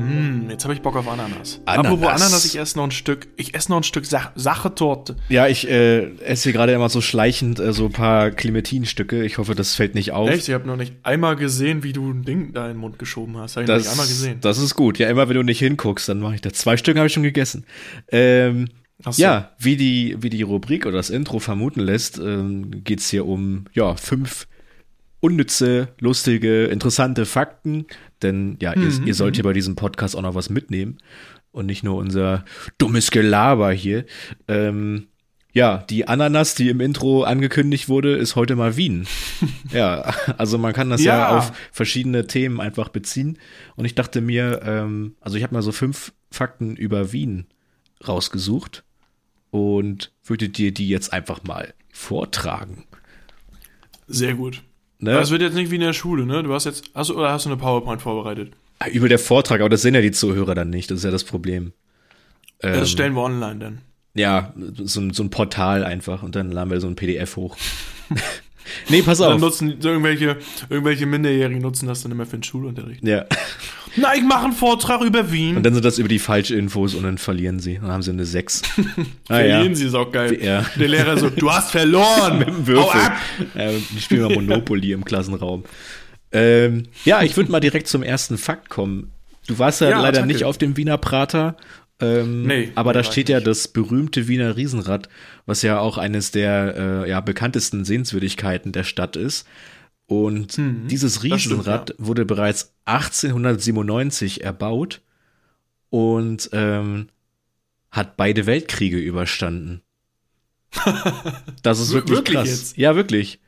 Hm, jetzt habe ich Bock auf Ananas. Ananas. Apropos Ananas, ich esse noch ein Stück, ich esse noch ein Stück Sach Sachetorte. Ja, ich äh, esse hier gerade immer so schleichend äh, so ein paar Clementinstücke. Ich hoffe, das fällt nicht auf. Echt? Ich habe noch nicht einmal gesehen, wie du ein Ding da in den Mund geschoben hast. Habe ich noch Das, nicht einmal gesehen. das ist gut. Ja, immer wenn du nicht hinguckst, dann mache ich das. Zwei Stück habe ich schon gegessen. Ähm, so. Ja, wie die, wie die Rubrik oder das Intro vermuten lässt, ähm, geht's hier um ja, fünf unnütze, lustige, interessante Fakten. Denn ja, ihr, Mhm, ihr sollt hier bei diesem Podcast auch noch was mitnehmen und nicht nur unser dummes Gelaber hier. Ähm, ja, die Ananas, die im Intro angekündigt wurde, ist heute mal Wien. [laughs] ja, also man kann das ja. Ja. auf verschiedene Themen einfach beziehen. Und ich dachte mir, ähm, also ich habe mal so fünf Fakten über Wien rausgesucht und würde dir die jetzt einfach mal vortragen. Sehr gut. Ne? Aber es wird jetzt nicht wie in der Schule, ne? Du hast jetzt, hast du, oder hast du eine PowerPoint vorbereitet? Über der Vortrag, aber das sehen ja die Zuhörer dann nicht, das ist ja das Problem. Ähm, das stellen wir online dann. ja, so, so ein Portal einfach und dann laden wir so ein PDF hoch. [laughs] Nee, pass Dann auf. nutzen irgendwelche, irgendwelche Minderjährigen nutzen das dann immer für den Schulunterricht. Ja. Na, ich mache einen Vortrag über Wien. Und dann sind das über die falschen Infos und dann verlieren sie. Dann haben sie eine 6. [laughs] ah, Verlieren sie, ist auch geil. Ja. Der Lehrer so, du hast verloren. [laughs] Mit dem Hau Würfel. ab. Äh, die spielen mal Monopoly im Klassenraum. Ähm, ja, ich würde mal direkt zum ersten Fakt kommen. Du warst ja, Ja, leider Attacke. nicht auf dem Wiener Prater. Ähm, Nee, aber da steht ja das berühmte Wiener Riesenrad, was ja auch eines der äh, ja, bekanntesten Sehenswürdigkeiten der Stadt ist. Und dieses Mhm. das stimmt, Riesenrad wurde bereits 1897 erbaut und ähm, hat beide Weltkriege überstanden. [laughs] Das ist Wir- wirklich, wirklich krass. jetzt? Ja, wirklich.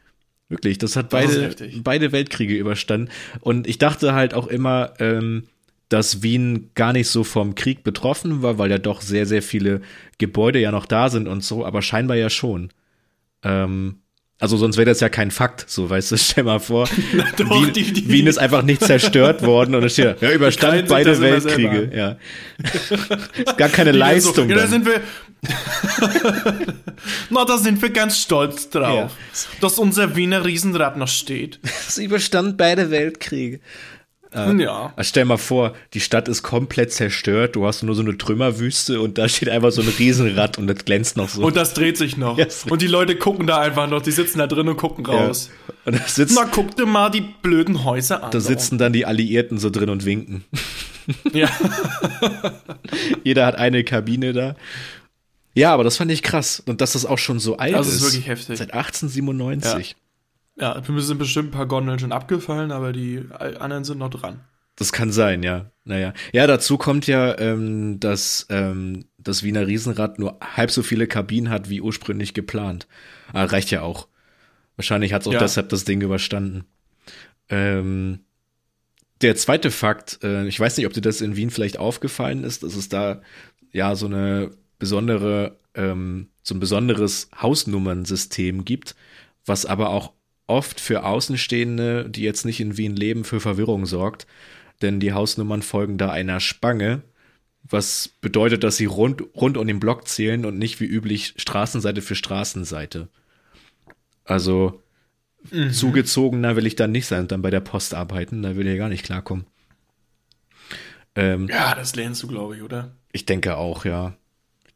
Wirklich, das hat Das beide, beide Weltkriege überstanden. Und ich dachte halt auch immer, ähm, dass Wien gar nicht so vom Krieg betroffen war, weil ja doch sehr, sehr viele Gebäude ja noch da sind und so, aber scheinbar ja schon. Ähm, also sonst wäre das ja kein Fakt, so weißt du, [laughs] stell mal vor, [laughs] doch, Wien, die- die- Wien ist einfach nicht zerstört worden und es steht, ja, überstand beide Weltkriege, ja. [laughs] ist gar keine Die Leistung. So, ja, da sind wir. Na, da sind wir ganz stolz drauf, dass unser Wiener Riesenrad noch steht. Es überstand beide Weltkriege. Ja. Also stell mal vor, die Stadt ist komplett zerstört, du hast nur so eine Trümmerwüste und da steht einfach so ein Riesenrad und das glänzt noch so. Und das dreht sich noch. Ja, es dreht- und die Leute gucken da einfach noch. Die sitzen da drin und gucken Ja. raus. Und da, sitzt, Na, guck dir mal die blöden Häuser an. da sitzen dann die Alliierten so drin und winken. [laughs] Ja. [laughs] Jeder hat eine Kabine da. Ja, aber das fand ich krass. Und dass das auch schon so alt Das ist. ist wirklich heftig. Seit 1897. ja, für mich sind bestimmt ein paar Gondeln schon abgefallen, aber die anderen sind noch dran. Das kann sein, ja. Naja. Ja, dazu kommt ja, ähm, dass ähm, das Wiener Riesenrad nur halb so viele Kabinen hat, wie ursprünglich geplant. Ah, reicht ja auch. Wahrscheinlich hat es auch Ja. deshalb das Ding überstanden. Ähm, der zweite Fakt, äh, ich weiß nicht, ob dir das in Wien vielleicht aufgefallen ist, dass es da ja so eine besondere, ähm, so ein besonderes Hausnummernsystem gibt, was aber auch oft für Außenstehende, die jetzt nicht in Wien leben, für Verwirrung sorgt. Denn die Hausnummern folgen da einer Spange, was bedeutet, dass sie rund, rund um den Block zählen und nicht wie üblich Straßenseite für Straßenseite. Also zugezogener will ich dann nicht sein und dann bei der Post arbeiten, da will ich ja gar nicht klarkommen. Ähm, Ja, das lernst du, glaube ich, oder? ich denke auch, ja.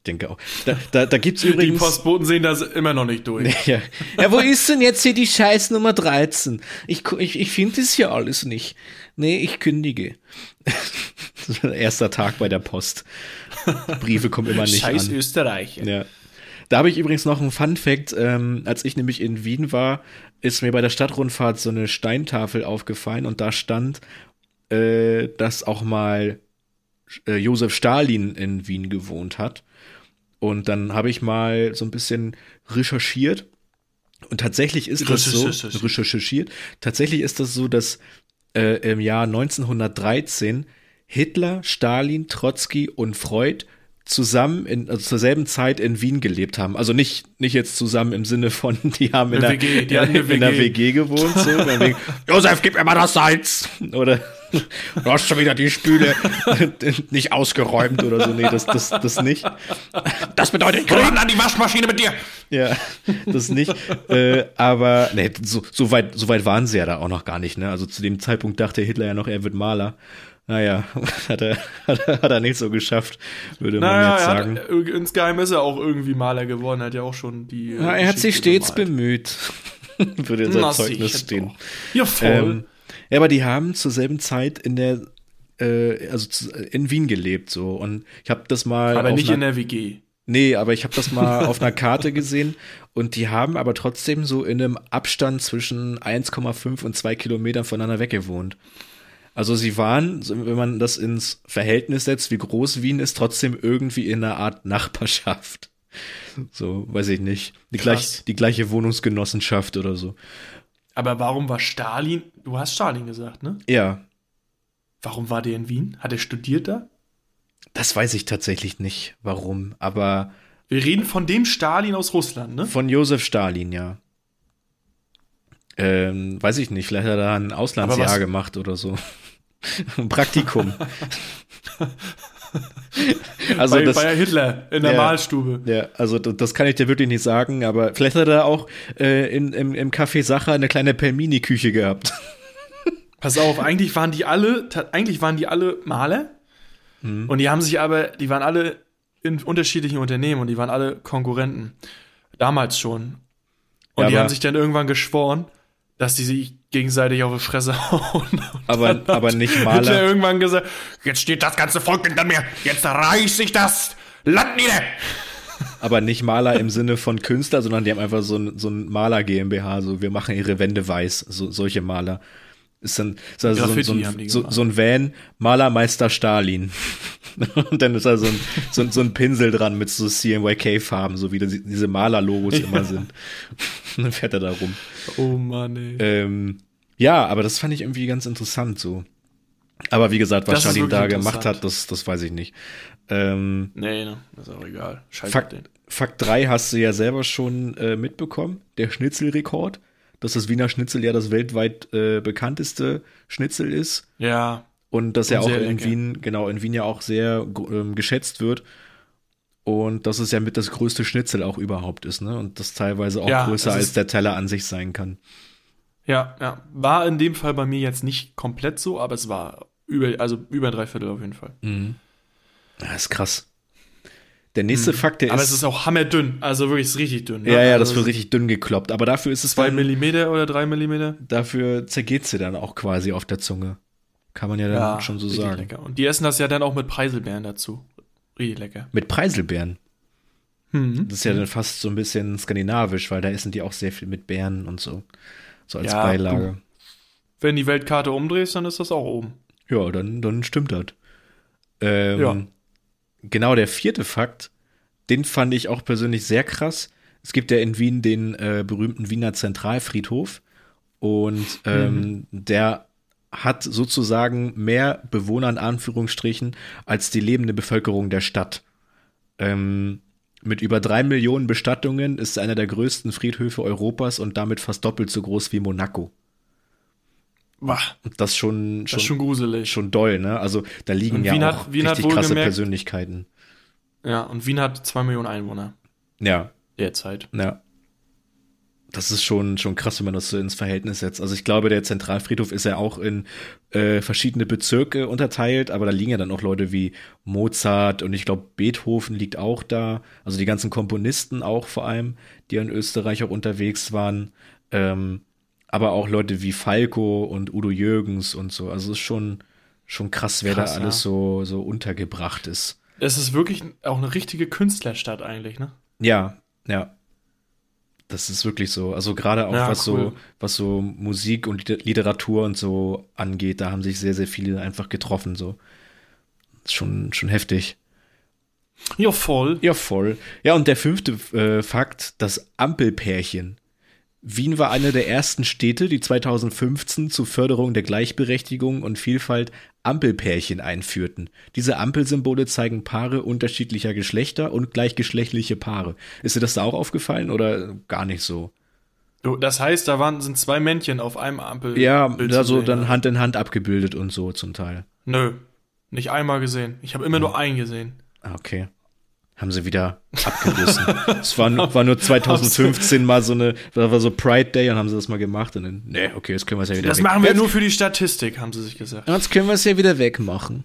Ich denke auch. Da, da, da gibt's Die übrigens. Postboten sehen das immer noch nicht durch. [laughs] Ja. ja, wo ist denn jetzt hier die Scheiß Nummer 13? Ich, ich, ich finde das hier alles nicht. Nee, ich kündige. Das [laughs] erster Tag bei der Post. Briefe kommen immer nicht Scheiß an. Österreicher. Ja. Da habe ich übrigens noch einen Fun Fact. Ähm, als ich nämlich in Wien war, ist mir bei der Stadtrundfahrt so eine Steintafel aufgefallen und da stand, äh, dass auch mal äh, Josef Stalin in Wien gewohnt hat. Und dann habe ich mal so ein bisschen recherchiert. Und tatsächlich ist das so, Recherchiert. tatsächlich ist das so, dass äh, im Jahr 1913 Hitler, Stalin, Trotzki und Freud zusammen in, also zur selben Zeit in Wien gelebt haben. Also nicht, nicht jetzt zusammen im Sinne von, [laughs] die haben in, Eine der, WG, die eine in der WG. WG gewohnt. So, wegen, [laughs] Josef, gib mir mal das Salz. Oder [laughs] du hast schon wieder die Spüle nicht ausgeräumt oder so. Nee, das, das, das nicht. Das bedeutet Krieg. an die Waschmaschine mit dir! Ja, das nicht. äh, aber nee, so, so, weit, so weit waren sie ja da auch noch gar nicht. Ne? Also zu dem Zeitpunkt dachte Hitler ja noch, er wird Maler. Naja, [laughs] hat er, hat er, hat er nicht so geschafft, würde man Naja, jetzt er sagen. hat, äh, insgeheim ist er auch irgendwie Maler geworden, er hat ja auch schon die. äh, Ja, er hat sich stets bemüht. [laughs] würde in seinem Na, Zeugnis stehen. Ja, voll. Ähm, ja, aber die haben zur selben Zeit in der, äh, also zu, in Wien gelebt so und ich habe das mal aber nicht in der WG. Nee, aber ich habe das mal [laughs] auf einer Karte gesehen und die haben aber trotzdem so in einem Abstand zwischen 1,5 und 2 Kilometern voneinander weggewohnt. Also sie waren, wenn man das ins Verhältnis setzt, wie groß Wien ist, trotzdem irgendwie in einer Art Nachbarschaft. So, weiß ich nicht. Die, gleich, die gleiche Wohnungsgenossenschaft oder so. Aber warum war Stalin? Du hast Stalin gesagt, ne? Ja, Warum war der in Wien? Hat er studiert da? das weiß ich tatsächlich nicht, warum. Aber Wir reden von dem Stalin aus Russland, ne? von Josef Stalin, ja. Ähm, weiß ich nicht, vielleicht hat er da ein Auslandsjahr gemacht oder so. [laughs] ein Praktikum. [laughs] [laughs] Also bei, das, bei Hitler in der Ja. Mahlstube. ja, also das, kann ich dir wirklich nicht sagen, aber vielleicht hat er auch äh, in, im, im Café Sacher eine kleine Pelmini-Küche gehabt. [laughs] Pass auf, eigentlich waren die alle, eigentlich waren die alle Maler. Mhm. Und die haben sich aber, die waren alle in unterschiedlichen Unternehmen und die waren alle Konkurrenten. Damals schon. Und Ja, die haben sich dann irgendwann geschworen, dass die sich gegenseitig auf die Fresse [laughs] hauen. Aber, hat aber nicht Maler. irgendwann gesagt, Jetzt steht das ganze Volk hinter mir. Jetzt reiß ich das Land nieder. Aber nicht Maler im Sinne von Künstler, sondern die haben einfach so ein, so ein Maler GmbH, so wir machen ihre Wände weiß, so, solche Maler. Ist dann ist also so, ein- Graffiti so, ein, so, so ein Van, Malermeister Stalin. [laughs] Und dann ist da so ein, so, ein- so ein Pinsel dran mit so CMYK-Farben, so wie das, diese Maler-Logos immer sind. [laughs] Und dann fährt er da rum. oh Mann, ey. Ähm, ja, aber das fand ich irgendwie ganz interessant so. Aber wie gesagt, was Stalin da gemacht hat, das, das weiß ich nicht. Ähm, Nee, ne, ist auch egal. Scheiß Fakt, den. Fakt 3 hast du ja selber schon äh, mitbekommen, der Schnitzelrekord, dass das Wiener Schnitzel ja das weltweit äh, bekannteste Schnitzel ist Ja, und dass ja Und auch in lecker. Wien, genau, in Wien ja auch sehr ähm, geschätzt wird und dass es ja mit das größte Schnitzel auch überhaupt ist, ne? Und das teilweise auch Ja, größer als der Teller an sich sein kann. ja, ja. War in dem Fall bei mir jetzt nicht komplett so, aber es war über, also über drei Viertel auf jeden Fall. Das ist krass. Der nächste Fakt, der. Aber ist, es ist auch hammerdünn, also wirklich ist richtig dünn. ne? ja, ja, also das wird richtig dünn gekloppt, aber dafür ist es Zwei dann, Millimeter oder drei Millimeter? dafür zergeht sie dann auch quasi auf der Zunge. Kann man ja dann schon so sagen. lecker. Und die essen das ja dann auch mit Preiselbeeren dazu. Richtig lecker. Mit Preiselbeeren. Mhm. Das ist ja dann fast so ein bisschen skandinavisch, weil da essen die auch sehr viel mit Beeren und so. So als Ja, Beilage. Wenn die Weltkarte umdrehst, dann ist das auch oben. Ja, dann, dann stimmt das. Ähm, Ja. Genau, der vierte Fakt, den fand ich auch persönlich sehr krass. Es gibt ja in Wien den äh, berühmten Wiener Zentralfriedhof und ähm, der hat sozusagen mehr Bewohner in Anführungsstrichen als die lebende Bevölkerung der Stadt. Ähm, mit über drei Millionen Bestattungen ist er einer der größten Friedhöfe Europas und damit fast doppelt so groß wie Monaco. Wah, Und das schon, das ist schon gruselig. schon doll, ne? Also da liegen Und ja Wien auch hat- richtig krasse wohlgemerkt- Persönlichkeiten. Ja, und Wien hat zwei Millionen Einwohner Ja, derzeit. ja. Das ist schon, schon krass, wenn man das so ins Verhältnis setzt. Also ich glaube, der Zentralfriedhof ist ja auch in äh, verschiedene Bezirke unterteilt, aber da liegen ja dann auch Leute wie Mozart und ich glaube, Beethoven liegt auch da. Also die ganzen Komponisten auch vor allem, die in Österreich auch unterwegs waren. Ähm, aber auch Leute wie Falco und Udo Jürgens und so. Also es ist schon, schon krass, wer Krass, da alles ja. so, so untergebracht ist. Es ist wirklich auch eine richtige Künstlerstadt eigentlich, ne? Ja, ja. Das ist wirklich so. Also gerade auch Ja, was cool. so, was so Musik und Liter- Literatur und so angeht, da haben sich sehr, sehr viele einfach getroffen. So. Ist schon, schon heftig. Ja, voll. Ja, voll. Ja, und der fünfte äh, Fakt, das Ampelpärchen. Wien war eine der ersten Städte, die 2015 zur Förderung der Gleichberechtigung und Vielfalt Ampelpärchen einführten. Diese Ampelsymbole zeigen Paare unterschiedlicher Geschlechter und gleichgeschlechtliche Paare. Ist dir das da auch aufgefallen oder gar nicht so? Das heißt, da waren, sind zwei Männchen auf einem Ampel. Ja, zu also dann? Hand in Hand abgebildet und so zum Teil. Nö, nicht einmal gesehen. Ich habe immer nur einen gesehen. Ah, Okay. Haben sie wieder abgerissen. Es war, nur- war nur 2015 mal so eine, da war so Pride Day und haben sie das mal gemacht und dann, nee, okay, jetzt können wir es ja wieder Das weg. machen wir jetzt, nur für die Statistik, haben sie sich gesagt. Jetzt können wir es ja wieder wegmachen.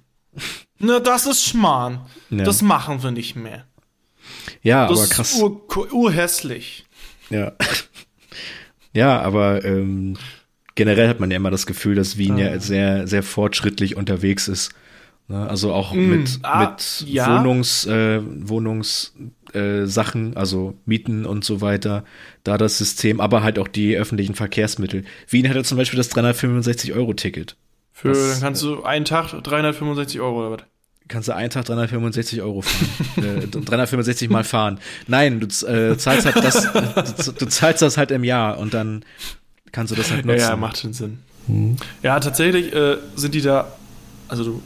Na, das ist Schmarrn. Ja. Das machen wir nicht mehr. Ja, Das aber krass. ist ur, urhässlich. Ja. [laughs] ja, aber ähm, generell hat man ja immer das Gefühl, dass Wien ja sehr, sehr fortschrittlich unterwegs ist. Ne? Also auch mit, ah, mit ja. Wohnungs, äh, Wohnungs äh, Sachen, also Mieten und so weiter, da das System, aber halt auch die öffentlichen Verkehrsmittel. Wien hat ja zum Beispiel das 365-Euro-Ticket. Für, Das- dann kannst du einen Tag 365 Euro oder was? Kannst du einen Tag 365 Euro fahren. [laughs] äh, 365 mal fahren. Nein, du äh, zahlst halt das, du, du zahlst das halt im Jahr und dann kannst du das halt Ja, nutzen. ja, macht schon Sinn. Ja, tatsächlich äh, sind die da, also du,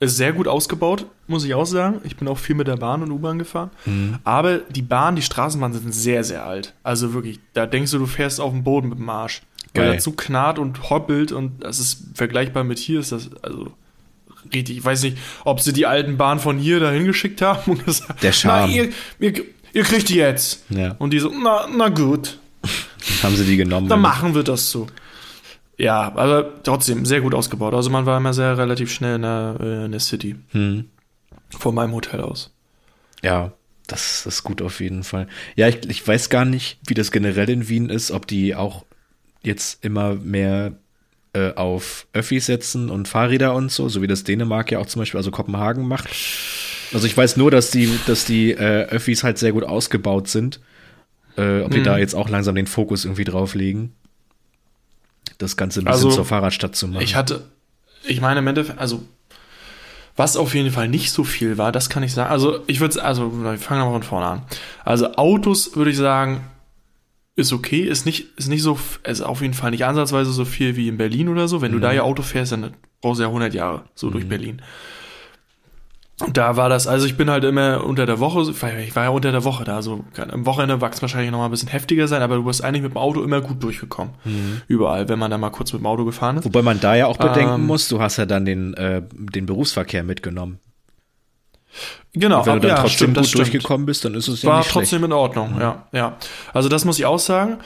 ist sehr gut ausgebaut, muss ich auch sagen. Ich bin auch viel mit der Bahn und U-Bahn gefahren. Mhm. Aber die Bahn, die Straßenbahn sind sehr, sehr alt. Also wirklich, da denkst du, du fährst auf dem Boden mit dem Arsch. Weil Geil. der Zug knarrt und hoppelt und das ist vergleichbar mit hier, ist das also richtig, ich weiß nicht, ob sie die alten Bahnen von hier dahin geschickt haben und gesagt, Der Charme. Na, ihr, ihr, ihr kriegt die jetzt. Ja. Und die so, na, na gut, [laughs] Haben sie die genommen. dann machen wir das so. Ja, aber trotzdem sehr gut ausgebaut. Also man war immer sehr relativ schnell in der, äh, in der City. Hm. Von meinem Hotel aus. Ja, das ist gut auf jeden Fall. Ja, ich, ich weiß gar nicht, wie das generell in Wien ist, ob die auch jetzt immer mehr äh, auf Öffis setzen und Fahrräder und so, so wie das Dänemark ja auch zum Beispiel, also Kopenhagen macht. Also ich weiß nur, dass die, dass die äh, Öffis halt sehr gut ausgebaut sind. Äh, ob die da jetzt auch langsam den Fokus irgendwie drauf legen. Das Ganze ein bisschen Also, zur Fahrradstadt zu machen. Ich hatte, ich meine im Endeffekt, also was auf jeden Fall nicht so viel war, das kann ich sagen. Also ich würde, also wir fangen mal von vorne an. Also Autos würde ich sagen, ist okay, ist nicht, ist nicht so, ist auf jeden Fall nicht ansatzweise so viel wie in Berlin oder so. Wenn du da ja Auto fährst, dann brauchst du ja 100 Jahre so durch Berlin. Und da war das, also ich bin halt immer unter der Woche, ich war ja unter der Woche da, so am Wochenende mag es wahrscheinlich noch mal ein bisschen heftiger sein, aber du bist eigentlich mit dem Auto immer gut durchgekommen. Überall, wenn man da mal kurz mit dem Auto gefahren ist. Wobei man da ja auch bedenken Ähm, muss, du hast ja dann den, äh, den Berufsverkehr mitgenommen. Genau, Wenn du dann ja, trotzdem stimmt, gut stimmt. durchgekommen bist, dann ist es ja war nicht schlecht. trotzdem in Ordnung, ja, ja. Also das muss ich auch sagen.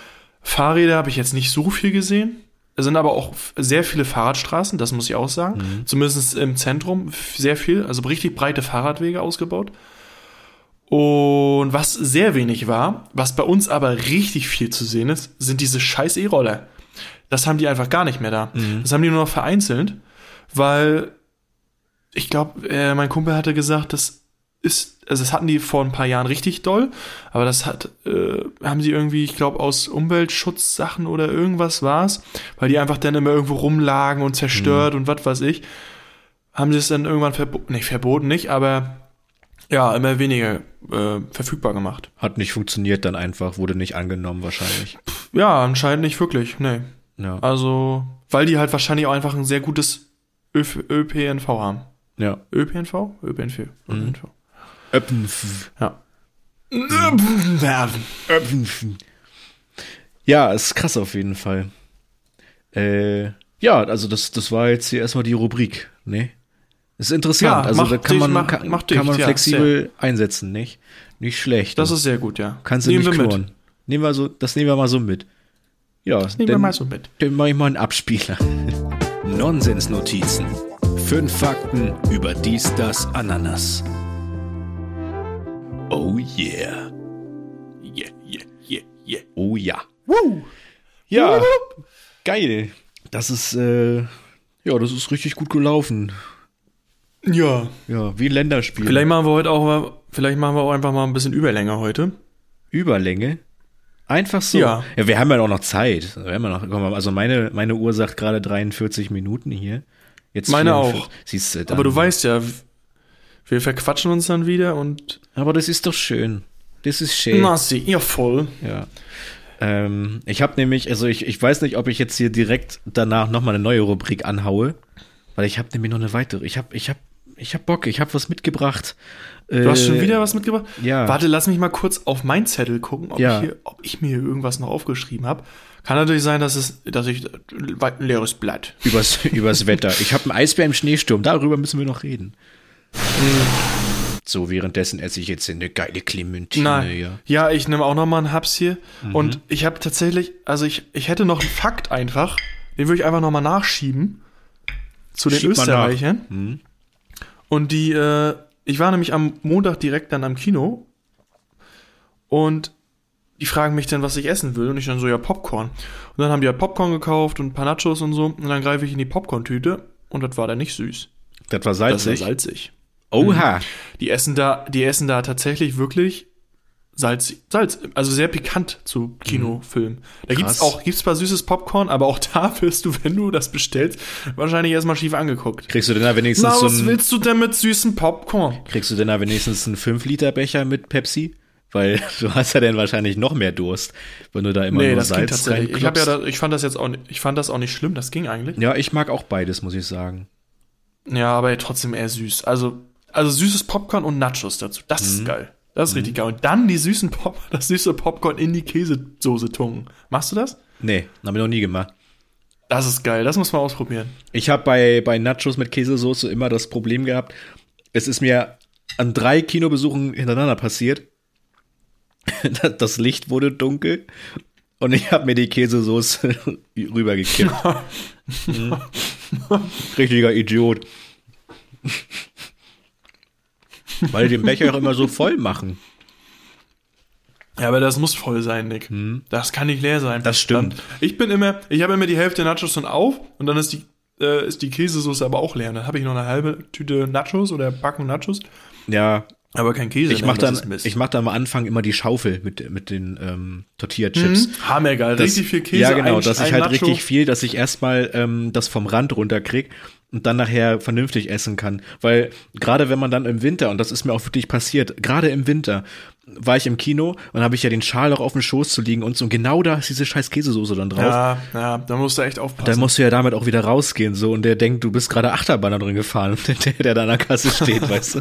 Fahrräder habe ich jetzt nicht so viel gesehen. Es sind aber auch sehr viele Fahrradstraßen, das muss ich auch sagen. Mhm. Zumindest im Zentrum sehr viel, also richtig breite Fahrradwege ausgebaut. Und was sehr wenig war, was bei uns aber richtig viel zu sehen ist, sind diese scheiß E-Roller. Das haben die einfach gar nicht mehr da. Mhm. Das haben die nur noch vereinzelt, weil ich glaube, äh, mein Kumpel hatte gesagt, das ist, also das hatten die vor ein paar Jahren richtig doll, aber das hat, äh, haben sie irgendwie, ich glaube, aus Umweltschutzsachen oder irgendwas war's, weil die einfach dann immer irgendwo rumlagen und zerstört und was weiß ich, haben sie es dann irgendwann verboten, nicht verboten, nicht, aber ja, immer weniger äh, verfügbar gemacht. Hat nicht funktioniert dann einfach, wurde nicht angenommen wahrscheinlich. Ja, anscheinend nicht wirklich, nee. Ja. Also, weil die halt wahrscheinlich auch einfach ein sehr gutes ÖPNV haben. ja. ÖPNV? ÖPNV. ÖPNV. Öppenf. Ja. Ja, ist krass auf jeden Fall. Äh, ja, also das, das war jetzt hier erstmal die Rubrik, ne? Ist interessant. Ja, also da kann dich, man, mach- kann, mach kann man ja, flexibel einsetzen, nicht? Nicht schlecht. Das ist sehr gut, ja. Kannst du Nehmen nicht wir knurren. Nehmen wir so, das nehmen wir mal so mit. Ja, das Nehmen wir mal so mit. Dann mach ich mal einen Abspieler. [laughs] Nonsensnotizen. Fünf Fakten über dies, das, Ananas. Oh yeah. Yeah, yeah, yeah, yeah. Oh ja. Ja, geil. Das ist, äh, ja, das ist richtig gut gelaufen. Ja. Ja, wie ein Länderspiel. Vielleicht machen wir heute auch, vielleicht machen wir auch einfach mal ein bisschen Überlänge heute. Überlänge. Einfach so. Ja. ja. Wir haben ja auch noch Zeit. Wir haben ja noch, mal, also meine, meine Uhr sagt gerade 43 Minuten hier. Jetzt Meine 44. auch. Siehst du, dann, Aber du weißt ja, wir verquatschen uns dann wieder und Aber das ist doch schön. Das ist schön. Nasi, ihr voll. Ja. Ähm, ich habe nämlich, also ich, ich weiß nicht, ob ich jetzt hier direkt danach nochmal eine neue Rubrik anhaue, weil ich habe nämlich noch eine weitere. Ich habe, ich habe, ich habe Bock. Ich habe was mitgebracht. Du hast schon wieder was mitgebracht? ja. Warte, lass mich mal kurz auf mein Zettel gucken, ob, Ja. ich, hier, ob ich mir hier irgendwas noch aufgeschrieben habe. Kann natürlich sein, dass es, dass ich ein leeres Blatt. Übers, [laughs] übers Wetter. Ich habe einen Eisbär im Schneesturm. Darüber müssen wir noch reden. So, währenddessen esse ich jetzt eine geile Clementine. Nein. Ja. Ja, ich nehme auch noch mal einen Haps hier. Mhm. Und ich habe tatsächlich, also ich, ich hätte noch einen Fakt einfach, den würde ich einfach noch mal nachschieben zu den Schieb nach. Mhm. Österreichern. Und die, äh, ich war nämlich am Montag direkt dann am Kino und die fragen mich dann, was ich essen will. Und ich dann so, ja, Popcorn. Und dann haben die halt Popcorn gekauft und ein paar Nachos und so. Und dann greife ich in die Popcorn-Tüte und das war dann nicht süß. Das war Das war salzig. Oha. Die essen da, die essen da tatsächlich wirklich Salz, Salz, also sehr pikant zu Kinofilmen. Da gibt's Krass. auch, gibt's zwar süßes Popcorn, aber auch [laughs] da wirst du, wenn du das bestellst, wahrscheinlich erstmal schief angeguckt. Kriegst du denn da wenigstens Na, so was willst du denn mit süßem Popcorn? kriegst du denn da wenigstens einen 5-Liter-Becher mit Pepsi? Weil [laughs] du hast ja dann wahrscheinlich noch mehr Durst, wenn du da immer Nee, nur das ging Salz tatsächlich. Ich, hab ja da, ich fand das jetzt auch nicht, ich fand das auch nicht schlimm, das ging eigentlich. ja, ich mag auch beides, muss ich sagen. Ja, aber trotzdem eher süß. Also, also süßes Popcorn und Nachos dazu. Das Mhm. ist geil. Das ist richtig geil. Und dann die süßen Pop, [laughs] das süße Popcorn in die Käsesoße tunken. Machst du das? Nee, hab ich noch nie gemacht. Das ist geil, das muss man ausprobieren. Ich habe bei, bei Nachos mit Käsesoße immer das Problem gehabt, es ist mir an drei Kinobesuchen hintereinander passiert. [laughs] Das Licht wurde dunkel und ich habe mir die Käsesoße [laughs] rübergekippt. Mhm. Richtiger Idiot. Weil die den Becher auch immer so voll machen. Ja, aber das muss voll sein, Nick. Das kann nicht leer sein. Hm. Das stimmt. Dann, ich bin immer, ich habe immer die Hälfte Nachos schon auf und dann ist die, äh, ist die Käsesoße aber auch leer. Und dann habe ich noch eine halbe Tüte Nachos oder Packung Nachos, Ja, aber kein Käse. ich ne? mache dann, ich mach dann am Anfang immer die Schaufel mit, mit den ähm, Tortilla-Chips. Mhm. Hammergeil, Das- richtig viel Käse. Ja, genau, ein- dass ich halt Nacho. richtig viel, dass ich erstmal ähm, das vom Rand runterkrieg und dann nachher vernünftig essen kann. Weil gerade wenn man dann im Winter, und das ist mir auch wirklich passiert, gerade im Winter war ich im Kino und habe ich ja den Schal auch auf dem Schoß zu liegen und so, und genau da ist diese scheiß Käsesoße dann drauf. Ja, ja, da musst du echt aufpassen. Dann musst du ja damit auch wieder rausgehen, so, und der denkt, du bist gerade Achterbahn da drin gefahren, [laughs] der, der da an der Kasse steht, weißt du?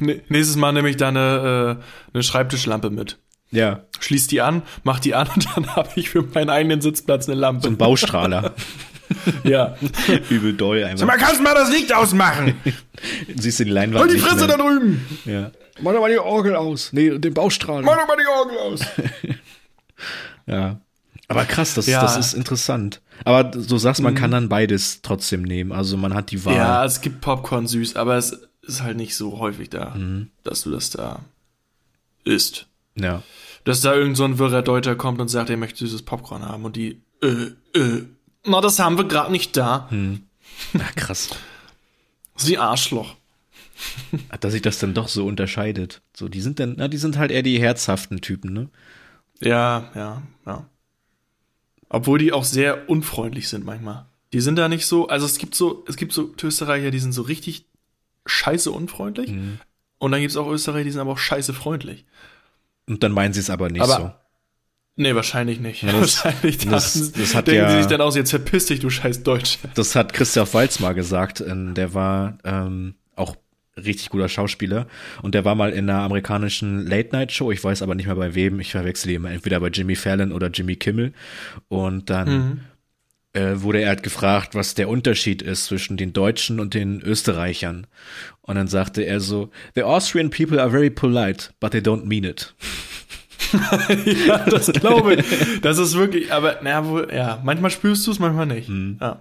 [laughs] Nächstes Mal nehme ich da eine, äh, eine Schreibtischlampe mit. Ja, Schließ die an, mach die an und [laughs] dann habe ich für meinen eigenen Sitzplatz eine Lampe. so ein Baustrahler. Ja. [laughs] Übel doll einfach. Man kannst mal das Licht ausmachen. [laughs] Siehst du die Leinwand Und die Fresse da drüben. Ja. Mach doch mal die Orgel aus. Nee, den Baustrahler. Mach doch mal die Orgel [laughs] aus. Ja. Aber krass, das, Ja. das ist interessant. Aber du sagst, man kann dann beides trotzdem nehmen. Also man hat die Wahl. Ja, es gibt Popcorn süß, aber es ist halt nicht so häufig da, dass du das da isst. Ja. Dass da irgend so ein wirrer Deuter kommt und sagt, er möchte süßes Popcorn haben und die, äh, äh, na, das haben wir gerade nicht da. Ja, krass. Sie Arschloch. [laughs] Dass sich das dann doch so unterscheidet. So, die sind dann, na, die sind halt eher die herzhaften Typen, ne? Ja, ja, ja. Obwohl die auch sehr unfreundlich sind manchmal. Die sind da nicht so, also es gibt so, es gibt so Österreicher, die sind so richtig scheiße unfreundlich. Und dann gibt es auch Österreicher, die sind aber auch scheiße freundlich. Und dann meinen sie es aber nicht Aber- so. Nee, wahrscheinlich nicht. das- wahrscheinlich das- das hat denken ja- sie sich dann aus, jetzt verpiss dich, du scheiß Deutsche. Das hat Christoph Walz mal gesagt. ähm, Der war ähm, auch richtig guter Schauspieler. Und der war mal in einer amerikanischen Late-Night-Show. Ich weiß aber nicht mehr bei wem. Ich verwechsel ihn entweder bei Jimmy Fallon oder Jimmy Kimmel. Und dann äh, wurde er halt gefragt, was der Unterschied ist zwischen den Deutschen und den Österreichern. Und dann sagte er so, The Austrian people are very polite, but they don't mean it. [laughs] ja, das glaube ich. Das ist wirklich, aber na wohl, ja, manchmal spürst du es, manchmal nicht. Mhm. Ja.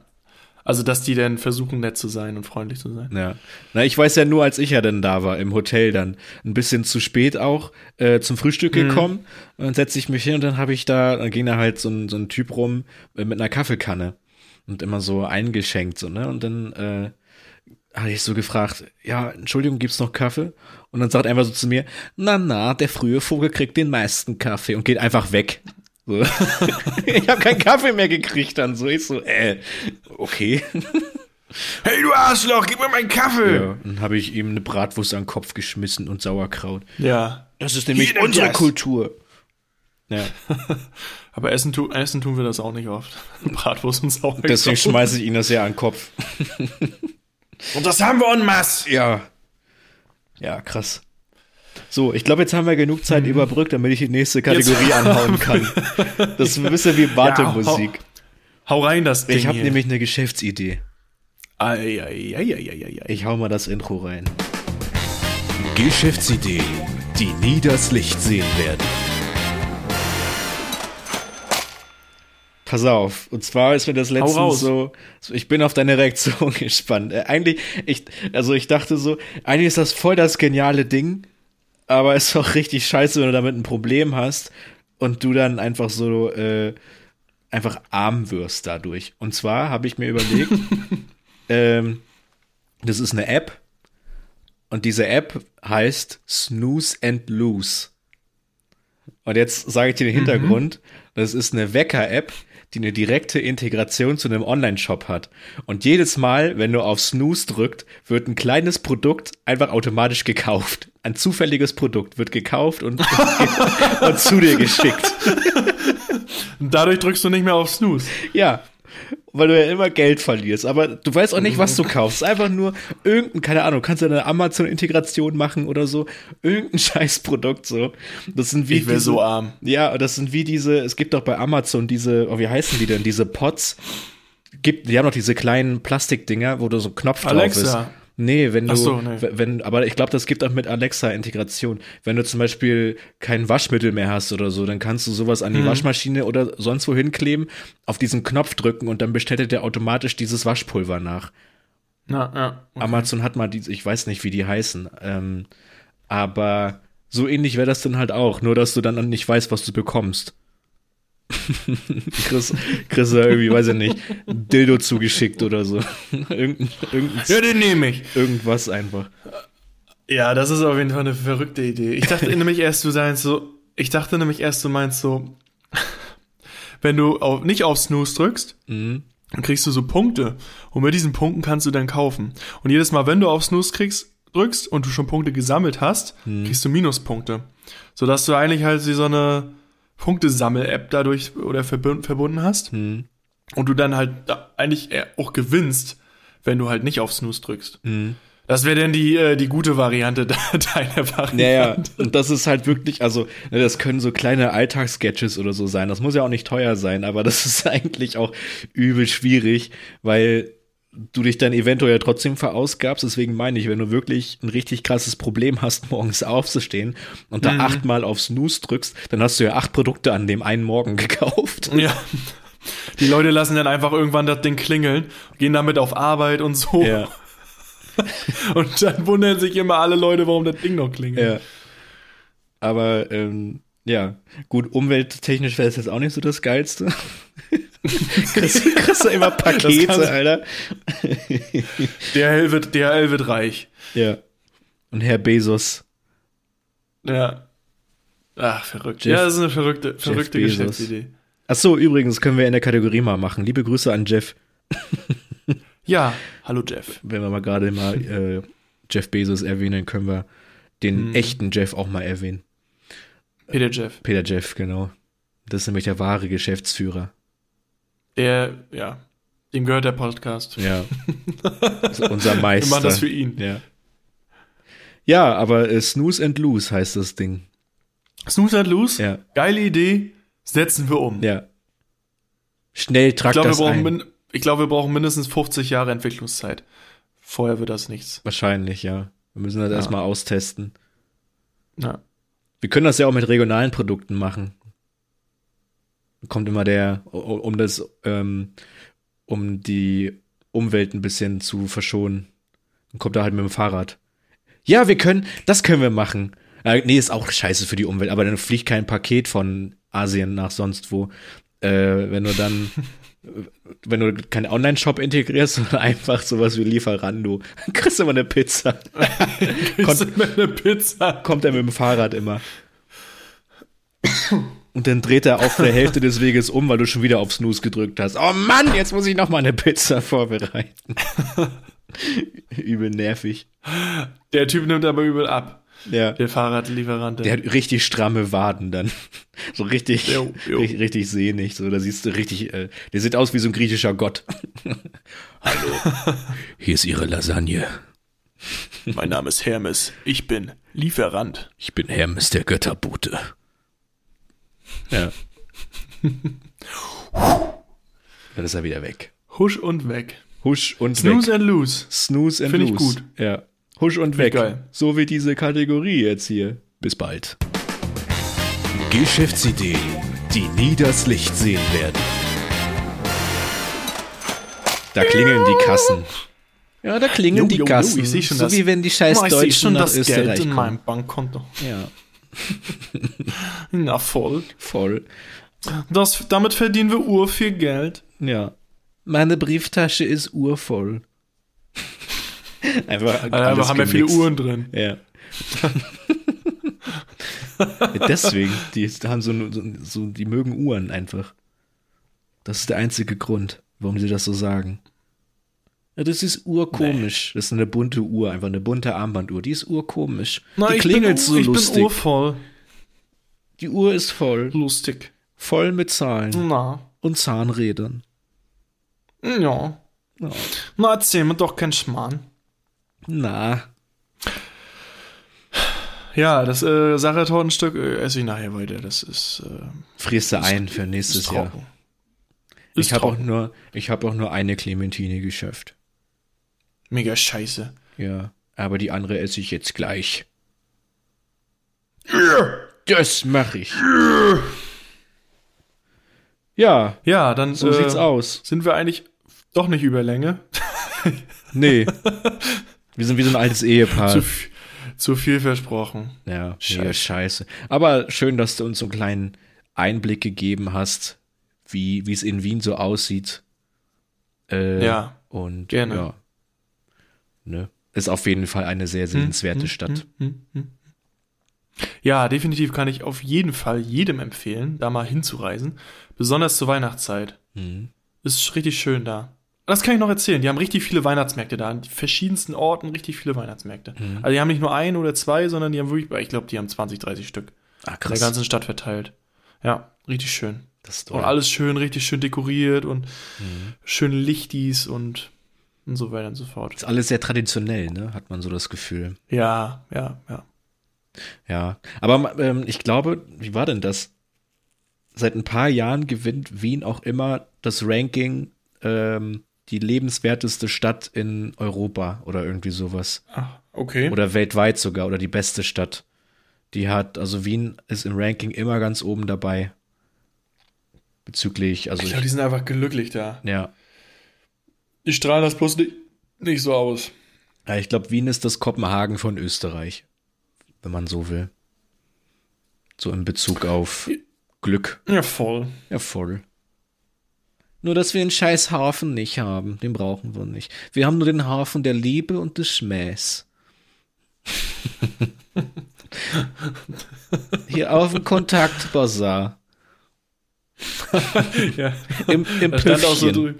Also, dass die dann versuchen, nett zu sein und freundlich zu sein. Ja. Na, ich weiß ja nur, als ich ja dann da war, im Hotel dann, ein bisschen zu spät auch, äh, zum Frühstück gekommen. Und dann setze ich mich hin und dann habe ich da, dann ging da halt so ein, so ein Typ rum äh, mit einer Kaffeekanne und immer so eingeschenkt, so, ne? Und dann, äh, hatte ich so gefragt, ja, Entschuldigung, gibt's noch Kaffee? Und dann sagt er einfach so zu mir, na na, der frühe Vogel kriegt den meisten Kaffee und geht einfach weg. So. [laughs] ich habe keinen Kaffee mehr gekriegt dann so. Ich so, äh, okay. Hey, du Arschloch, gib mir meinen Kaffee! Ja, dann habe ich ihm eine Bratwurst an den Kopf geschmissen und Sauerkraut. Ja. Das ist nämlich Hier, unsere. Kultur. Ja, [laughs] Aber essen, tu, essen tun wir das auch nicht oft. [laughs] Bratwurst und Sauerkraut. deswegen schmeiße ich ihm das ja an den Kopf. Und das haben wir en masse. Ja. Ja, krass. So, ich glaube, jetzt haben wir genug Zeit überbrückt, damit ich die nächste Kategorie [laughs] anhauen kann. Das ist ein bisschen wie Wartemusik. Hau rein das Ding ich habe nämlich eine Geschäftsidee. Ei, ei, ei, ei, ei, ei. Ich hau mal das Intro rein. Geschäftsideen, die nie das Licht sehen werden. Pass auf. Und zwar ist mir das letztens so, so, ich bin auf deine Reaktion [laughs] gespannt. Äh, eigentlich, ich, also ich dachte so, eigentlich ist das voll das geniale Ding, aber es ist auch richtig scheiße, wenn du damit ein Problem hast und du dann einfach so, äh, einfach arm wirst dadurch. Und zwar habe ich mir überlegt, [laughs] ähm, das ist eine App und diese App heißt Snooze and Lose. Und jetzt sage ich dir den Hintergrund. Das ist eine Wecker-App, die eine direkte Integration zu einem Online-Shop hat. Und jedes Mal, wenn du auf Snooze drückt, wird ein kleines Produkt einfach automatisch gekauft. Ein zufälliges Produkt wird gekauft und, [laughs] und zu dir geschickt. Und dadurch drückst du nicht mehr auf Snooze. Ja. Weil du ja immer Geld verlierst. Aber du weißt auch nicht, was du kaufst. Einfach nur irgendein, keine Ahnung, kannst du eine Amazon-Integration machen oder so. Irgendein [laughs] Scheißprodukt so. Das sind wie Ich wär diese- so arm. Ja, das sind wie diese, es gibt doch bei Amazon diese, oh, wie heißen die denn? Diese Pots. gibt, die haben noch diese kleinen Plastikdinger, wo du so einen Knopf drauf ist. Alexa. Nee, wenn du, so, nee. wenn, aber ich glaube, das gibt auch mit Alexa-Integration. Wenn du zum Beispiel kein Waschmittel mehr hast oder so, dann kannst du sowas an die Mhm. Waschmaschine oder sonst wo hinkleben, auf diesen Knopf drücken und dann bestellt er dir automatisch dieses Waschpulver nach. Na, ja. Amazon hat mal die, ich weiß nicht, wie die heißen, ähm, aber so ähnlich wäre das dann halt auch, nur dass du dann nicht weißt, was du bekommst. Chris, Chris irgendwie, weiß ich nicht, Dildo zugeschickt oder so. Irgendein, Ja, den nehme ich. irgendwas einfach. Ja, das ist auf jeden Fall eine verrückte Idee. Ich dachte nämlich erst, du meinst so, ich dachte nämlich erst, du meinst so, wenn du auf, nicht auf Snooze drückst, dann kriegst du so Punkte. Und mit diesen Punkten kannst du dann kaufen. Und jedes Mal, wenn du auf Snooze kriegst, drückst und du schon Punkte gesammelt hast, kriegst du Minuspunkte. Sodass du eigentlich halt wie so eine Punktesammel-App dadurch oder verbund, verbunden hast. Und du dann halt da eigentlich auch gewinnst, wenn du halt nicht auf Snooze drückst. Das wäre dann die, äh, die gute Variante [laughs] de- deiner Variante. Ja, ja, und das ist halt wirklich, also, ne, das können so kleine Alltagssketches oder so sein. Das muss ja auch nicht teuer sein, aber das ist [laughs] eigentlich auch übel schwierig, weil du dich dann eventuell ja trotzdem verausgabst. Deswegen meine ich, wenn du wirklich ein richtig krasses Problem hast, [laughs] morgens aufzustehen und da achtmal auf Snooze drückst, dann hast du ja acht Produkte an dem einen Morgen [laughs] gekauft. Ja. Die Leute lassen dann einfach irgendwann das Ding klingeln, gehen damit auf Arbeit und so. Ja, [laughs] Und dann wundern sich immer alle Leute, warum das Ding noch klingelt. ja. Aber, ähm, ja, gut, umwelttechnisch wäre es jetzt auch nicht so das Geilste. [laughs] kriegst, kriegst du immer Pakete, Alter. DHL wird, DHL wird reich. Ja. Und Herr Bezos. Ja. Ach, verrückt. Jeff- ja, das ist eine verrückte, verrückte. Geschäftsidee. Ach so, übrigens können wir in der Kategorie mal machen. Liebe Grüße an Jeff, [laughs] Ja, hallo Jeff. wenn wir mal gerade mal äh, Jeff Bezos erwähnen, können wir den Hm. echten Jeff auch mal erwähnen. Peter Jeff. Peter Jeff, genau. Das ist nämlich der wahre Geschäftsführer. Der, ja, dem gehört der Podcast. Ja. Das ist unser Meister. [laughs] Wir machen das für ihn. Ja. Ja, aber äh, Snooze and Lose heißt das Ding. Snooze and Loose, Ja. geile Idee, setzen wir um. Ja. Schnell ich trag glaube, wir, das ein. ich glaube, wir brauchen mindestens 50 Jahre Entwicklungszeit. Vorher wird das nichts. Wahrscheinlich, ja. Wir müssen das erstmal austesten. Ja. Wir können das ja auch mit regionalen Produkten machen. Kommt immer der, um das, ähm, um die Umwelt ein bisschen zu verschonen. Dann kommt er halt mit dem Fahrrad. Ja, wir können, das können wir machen. Äh, nee, ist auch scheiße für die Umwelt, aber dann fliegt kein Paket von Asien nach sonst wo. Äh, wenn du dann, [laughs] wenn du keinen Online-Shop integrierst, [laughs] sondern einfach sowas wie Lieferando, dann kriegst du immer eine Pizza. [laughs] Kriegst du mir eine Pizza? kommt er mit dem Fahrrad immer. Und dann dreht er auf der Hälfte des Weges um, weil du schon wieder auf Snooze gedrückt hast. Oh Mann, jetzt muss ich noch mal eine Pizza [laughs] vorbereiten. Übel nervig. Der Typ nimmt aber übel ab. Ja. Der Fahrradlieferant. Der hat richtig stramme Waden dann. [laughs] So richtig, Jo, jo. richtig, richtig sehnig. So, da siehst du richtig, äh, der sieht aus wie so ein griechischer Gott. [laughs] Hallo. [laughs] Hier ist Ihre Lasagne. mein Name ist Hermes. Ich bin Lieferant. Ich bin Hermes der Götterbote. Ja. Dann ist er wieder weg. Husch und weg. Husch und Snooze weg. and lose. Snooze and Find ich lose. gut. Ja. Husch und weg. geil. So wie diese Kategorie jetzt hier. Bis bald. Geschäftsideen, die nie das Licht sehen werden. Da klingeln die Kassen. Ja, da klingeln Jo, die jo, jo, Kassen. ich seh schon so das- wie wenn die scheiß Oh, ich sehe Deutschen schon nach das Österreich Geld in kommen. meinem Bankkonto. Ja, [laughs] Na voll. voll. Das, damit verdienen wir ur viel Geld. Ja. Meine Brieftasche ist urvoll. [laughs] Einfach alles haben wir viele. Uhren drin. Ja. [laughs] ja. Deswegen, die haben so, so, so, die mögen Uhren einfach. Das ist der einzige Grund, warum sie das so sagen. Ja, das ist urkomisch. Das ist eine bunte Uhr, einfach eine bunte Armbanduhr. Die ist urkomisch. Na, die ich klingelt bin, so ich lustig. bin urvoll. die Uhr ist voll. Lustig. Voll mit Zahlen Na. und Zahnrädern. Ja. Ja. Na, erzähl mir doch keinen Schmarrn. Na, Ja, das äh, Sachertortenstück äh, esse ich nachher weiter. Das ist, äh, frierst du ein für nächstes Jahr. Ich habe auch nur, ich habe auch nur eine Clementine geschafft. Mega scheiße. Ja, aber die andere esse ich jetzt gleich. Das mache ich. Ja, Ja, dann so äh, sieht's aus. sind wir eigentlich doch nicht über Länge. Nee. [laughs] Wir sind wie so ein altes Ehepaar. zu, zu viel versprochen. Ja, Scheiße. scheiße. Aber schön, dass du uns so einen kleinen Einblick gegeben hast, wie es in Wien so aussieht. Äh, Ja, Und gerne. ja. Ne? Ist auf jeden Fall eine sehr sehenswerte Stadt. Ja, definitiv kann ich auf jeden Fall jedem empfehlen, da mal hinzureisen. Besonders zur Weihnachtszeit. Ist richtig schön da. Das kann ich noch erzählen. Die haben richtig viele Weihnachtsmärkte da. An verschiedensten Orten richtig viele Weihnachtsmärkte. Mhm. Also die haben nicht nur ein oder zwei, sondern die haben wirklich, ich glaube, die haben 20, 30 Stück. Ah, In der ganzen Stadt verteilt. Ja, richtig schön. Das ist Und toll. alles schön, richtig schön dekoriert und Mhm. schöne Lichtis und, und so weiter und so fort. Ist alles sehr traditionell, ne? Hat man so das Gefühl. Ja, ja, ja. Ja. Aber ähm, ich glaube, wie war denn das? Seit ein paar Jahren gewinnt Wien auch immer das Ranking ähm, die lebenswerteste Stadt in Europa oder irgendwie sowas. Ach, okay. Oder weltweit sogar oder die beste Stadt. Die hat, also Wien ist im Ranking immer ganz oben dabei. Bezüglich, also ich glaube, die sind einfach glücklich da. ja. Die strahlen das bloß nicht, nicht so aus. ja, ich glaube, Wien ist das Kopenhagen von Österreich, wenn man so will. So in Bezug auf Glück. Ja, voll. Ja, voll. Nur, dass wir einen scheiß Hafen nicht haben. Den brauchen wir nicht. Wir haben nur den Hafen der Liebe und des Schmähs. [laughs] Hier auf dem Kontaktbazar. [laughs] Ja. Im, im Da stand auch so drüben.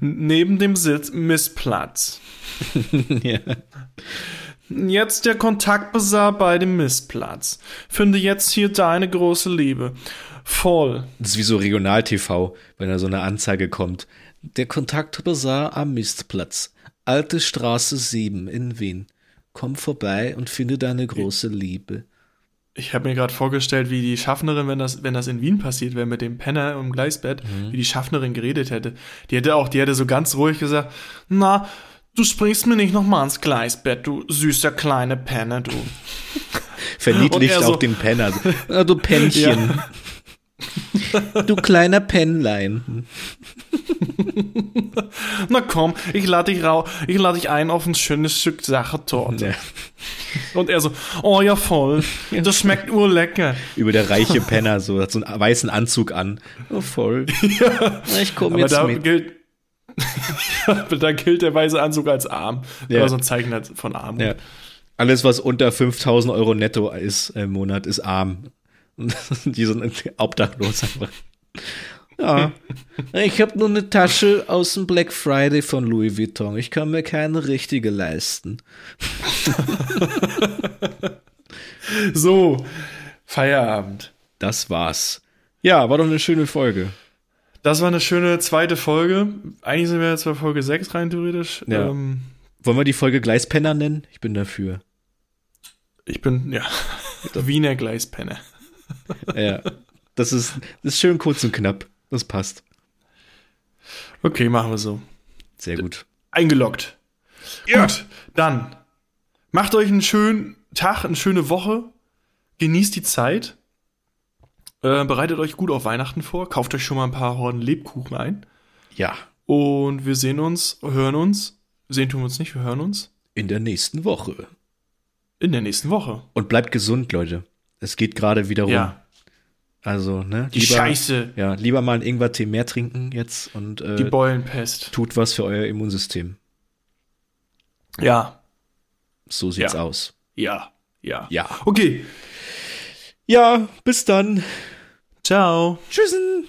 Neben dem Sitz Missplatz. [laughs] ja. Jetzt der Kontaktbazar bei dem Missplatz. Finde jetzt hier deine große Liebe. Voll. Das ist wie so Regional-TV, wenn da so eine Anzeige kommt. Der Kontaktbazar am Mistplatz. Alte Straße 7 in Wien. Komm vorbei und finde deine große Liebe. Ich habe mir gerade vorgestellt, wie die Schaffnerin, wenn das, wenn das in Wien passiert wäre mit dem Penner im Gleisbett, wie die Schaffnerin geredet hätte. Die hätte auch, die hätte so ganz ruhig gesagt, na, du springst mir nicht nochmal ins Gleisbett, du süßer kleiner Penner, du. [laughs] Verniedlicht er auch so- den Penner. Ah, du [laughs] Pennchen. Du kleiner Pennlein. Na komm, ich lade dich rau, ich lade dich ein auf ein schönes Stück Sachertorte. Ja. Und er so, oh ja voll, das schmeckt urlecker. Über der reiche Penner, so, hat so einen weißen Anzug an. Oh, voll. [laughs] Ich komme jetzt da mit. gilt, [laughs] da gilt der weiße Anzug als arm. Ja. Ja. so ein Zeichen von Armut. Ja. Alles, was unter 5000 Euro netto ist im Monat, ist arm. [laughs] Die sind obdachlos einfach. Ja. Ich habe nur eine Tasche aus dem Black Friday von Louis Vuitton. Ich kann mir keine richtige leisten. [laughs] So, Feierabend. Das war's. Ja, war doch eine schöne Folge. Das war eine schöne zweite Folge. Eigentlich sind wir jetzt bei Folge 6 rein theoretisch. Ja. Ähm, Wollen wir die Folge Gleispenner nennen? Ich bin dafür. ich bin, ja, Wiener Gleispenner. [laughs] Ja. Das ist, das ist schön kurz und knapp. Das passt. Okay, machen wir so. Sehr gut. Eingeloggt. Gut, dann macht euch einen schönen Tag, eine schöne Woche. Genießt die Zeit. Äh, bereitet euch gut auf Weihnachten vor. Kauft euch schon mal ein paar Horden Lebkuchen ein. Ja. Und wir sehen uns, hören uns. Sehen tun wir uns nicht, wir hören uns In der nächsten Woche. in der nächsten Woche. Und bleibt gesund, Leute. Es geht gerade wieder rum. Ja, Also, ne? die Scheiße, Ja, lieber mal einen Ingwer-Tee mehr trinken jetzt und äh, die Beulenpest. tut was für euer Immunsystem. Ja, So sieht's Ja. aus. ja, ja. Ja. Okay, Ja, bis dann. ciao. Tschüssen.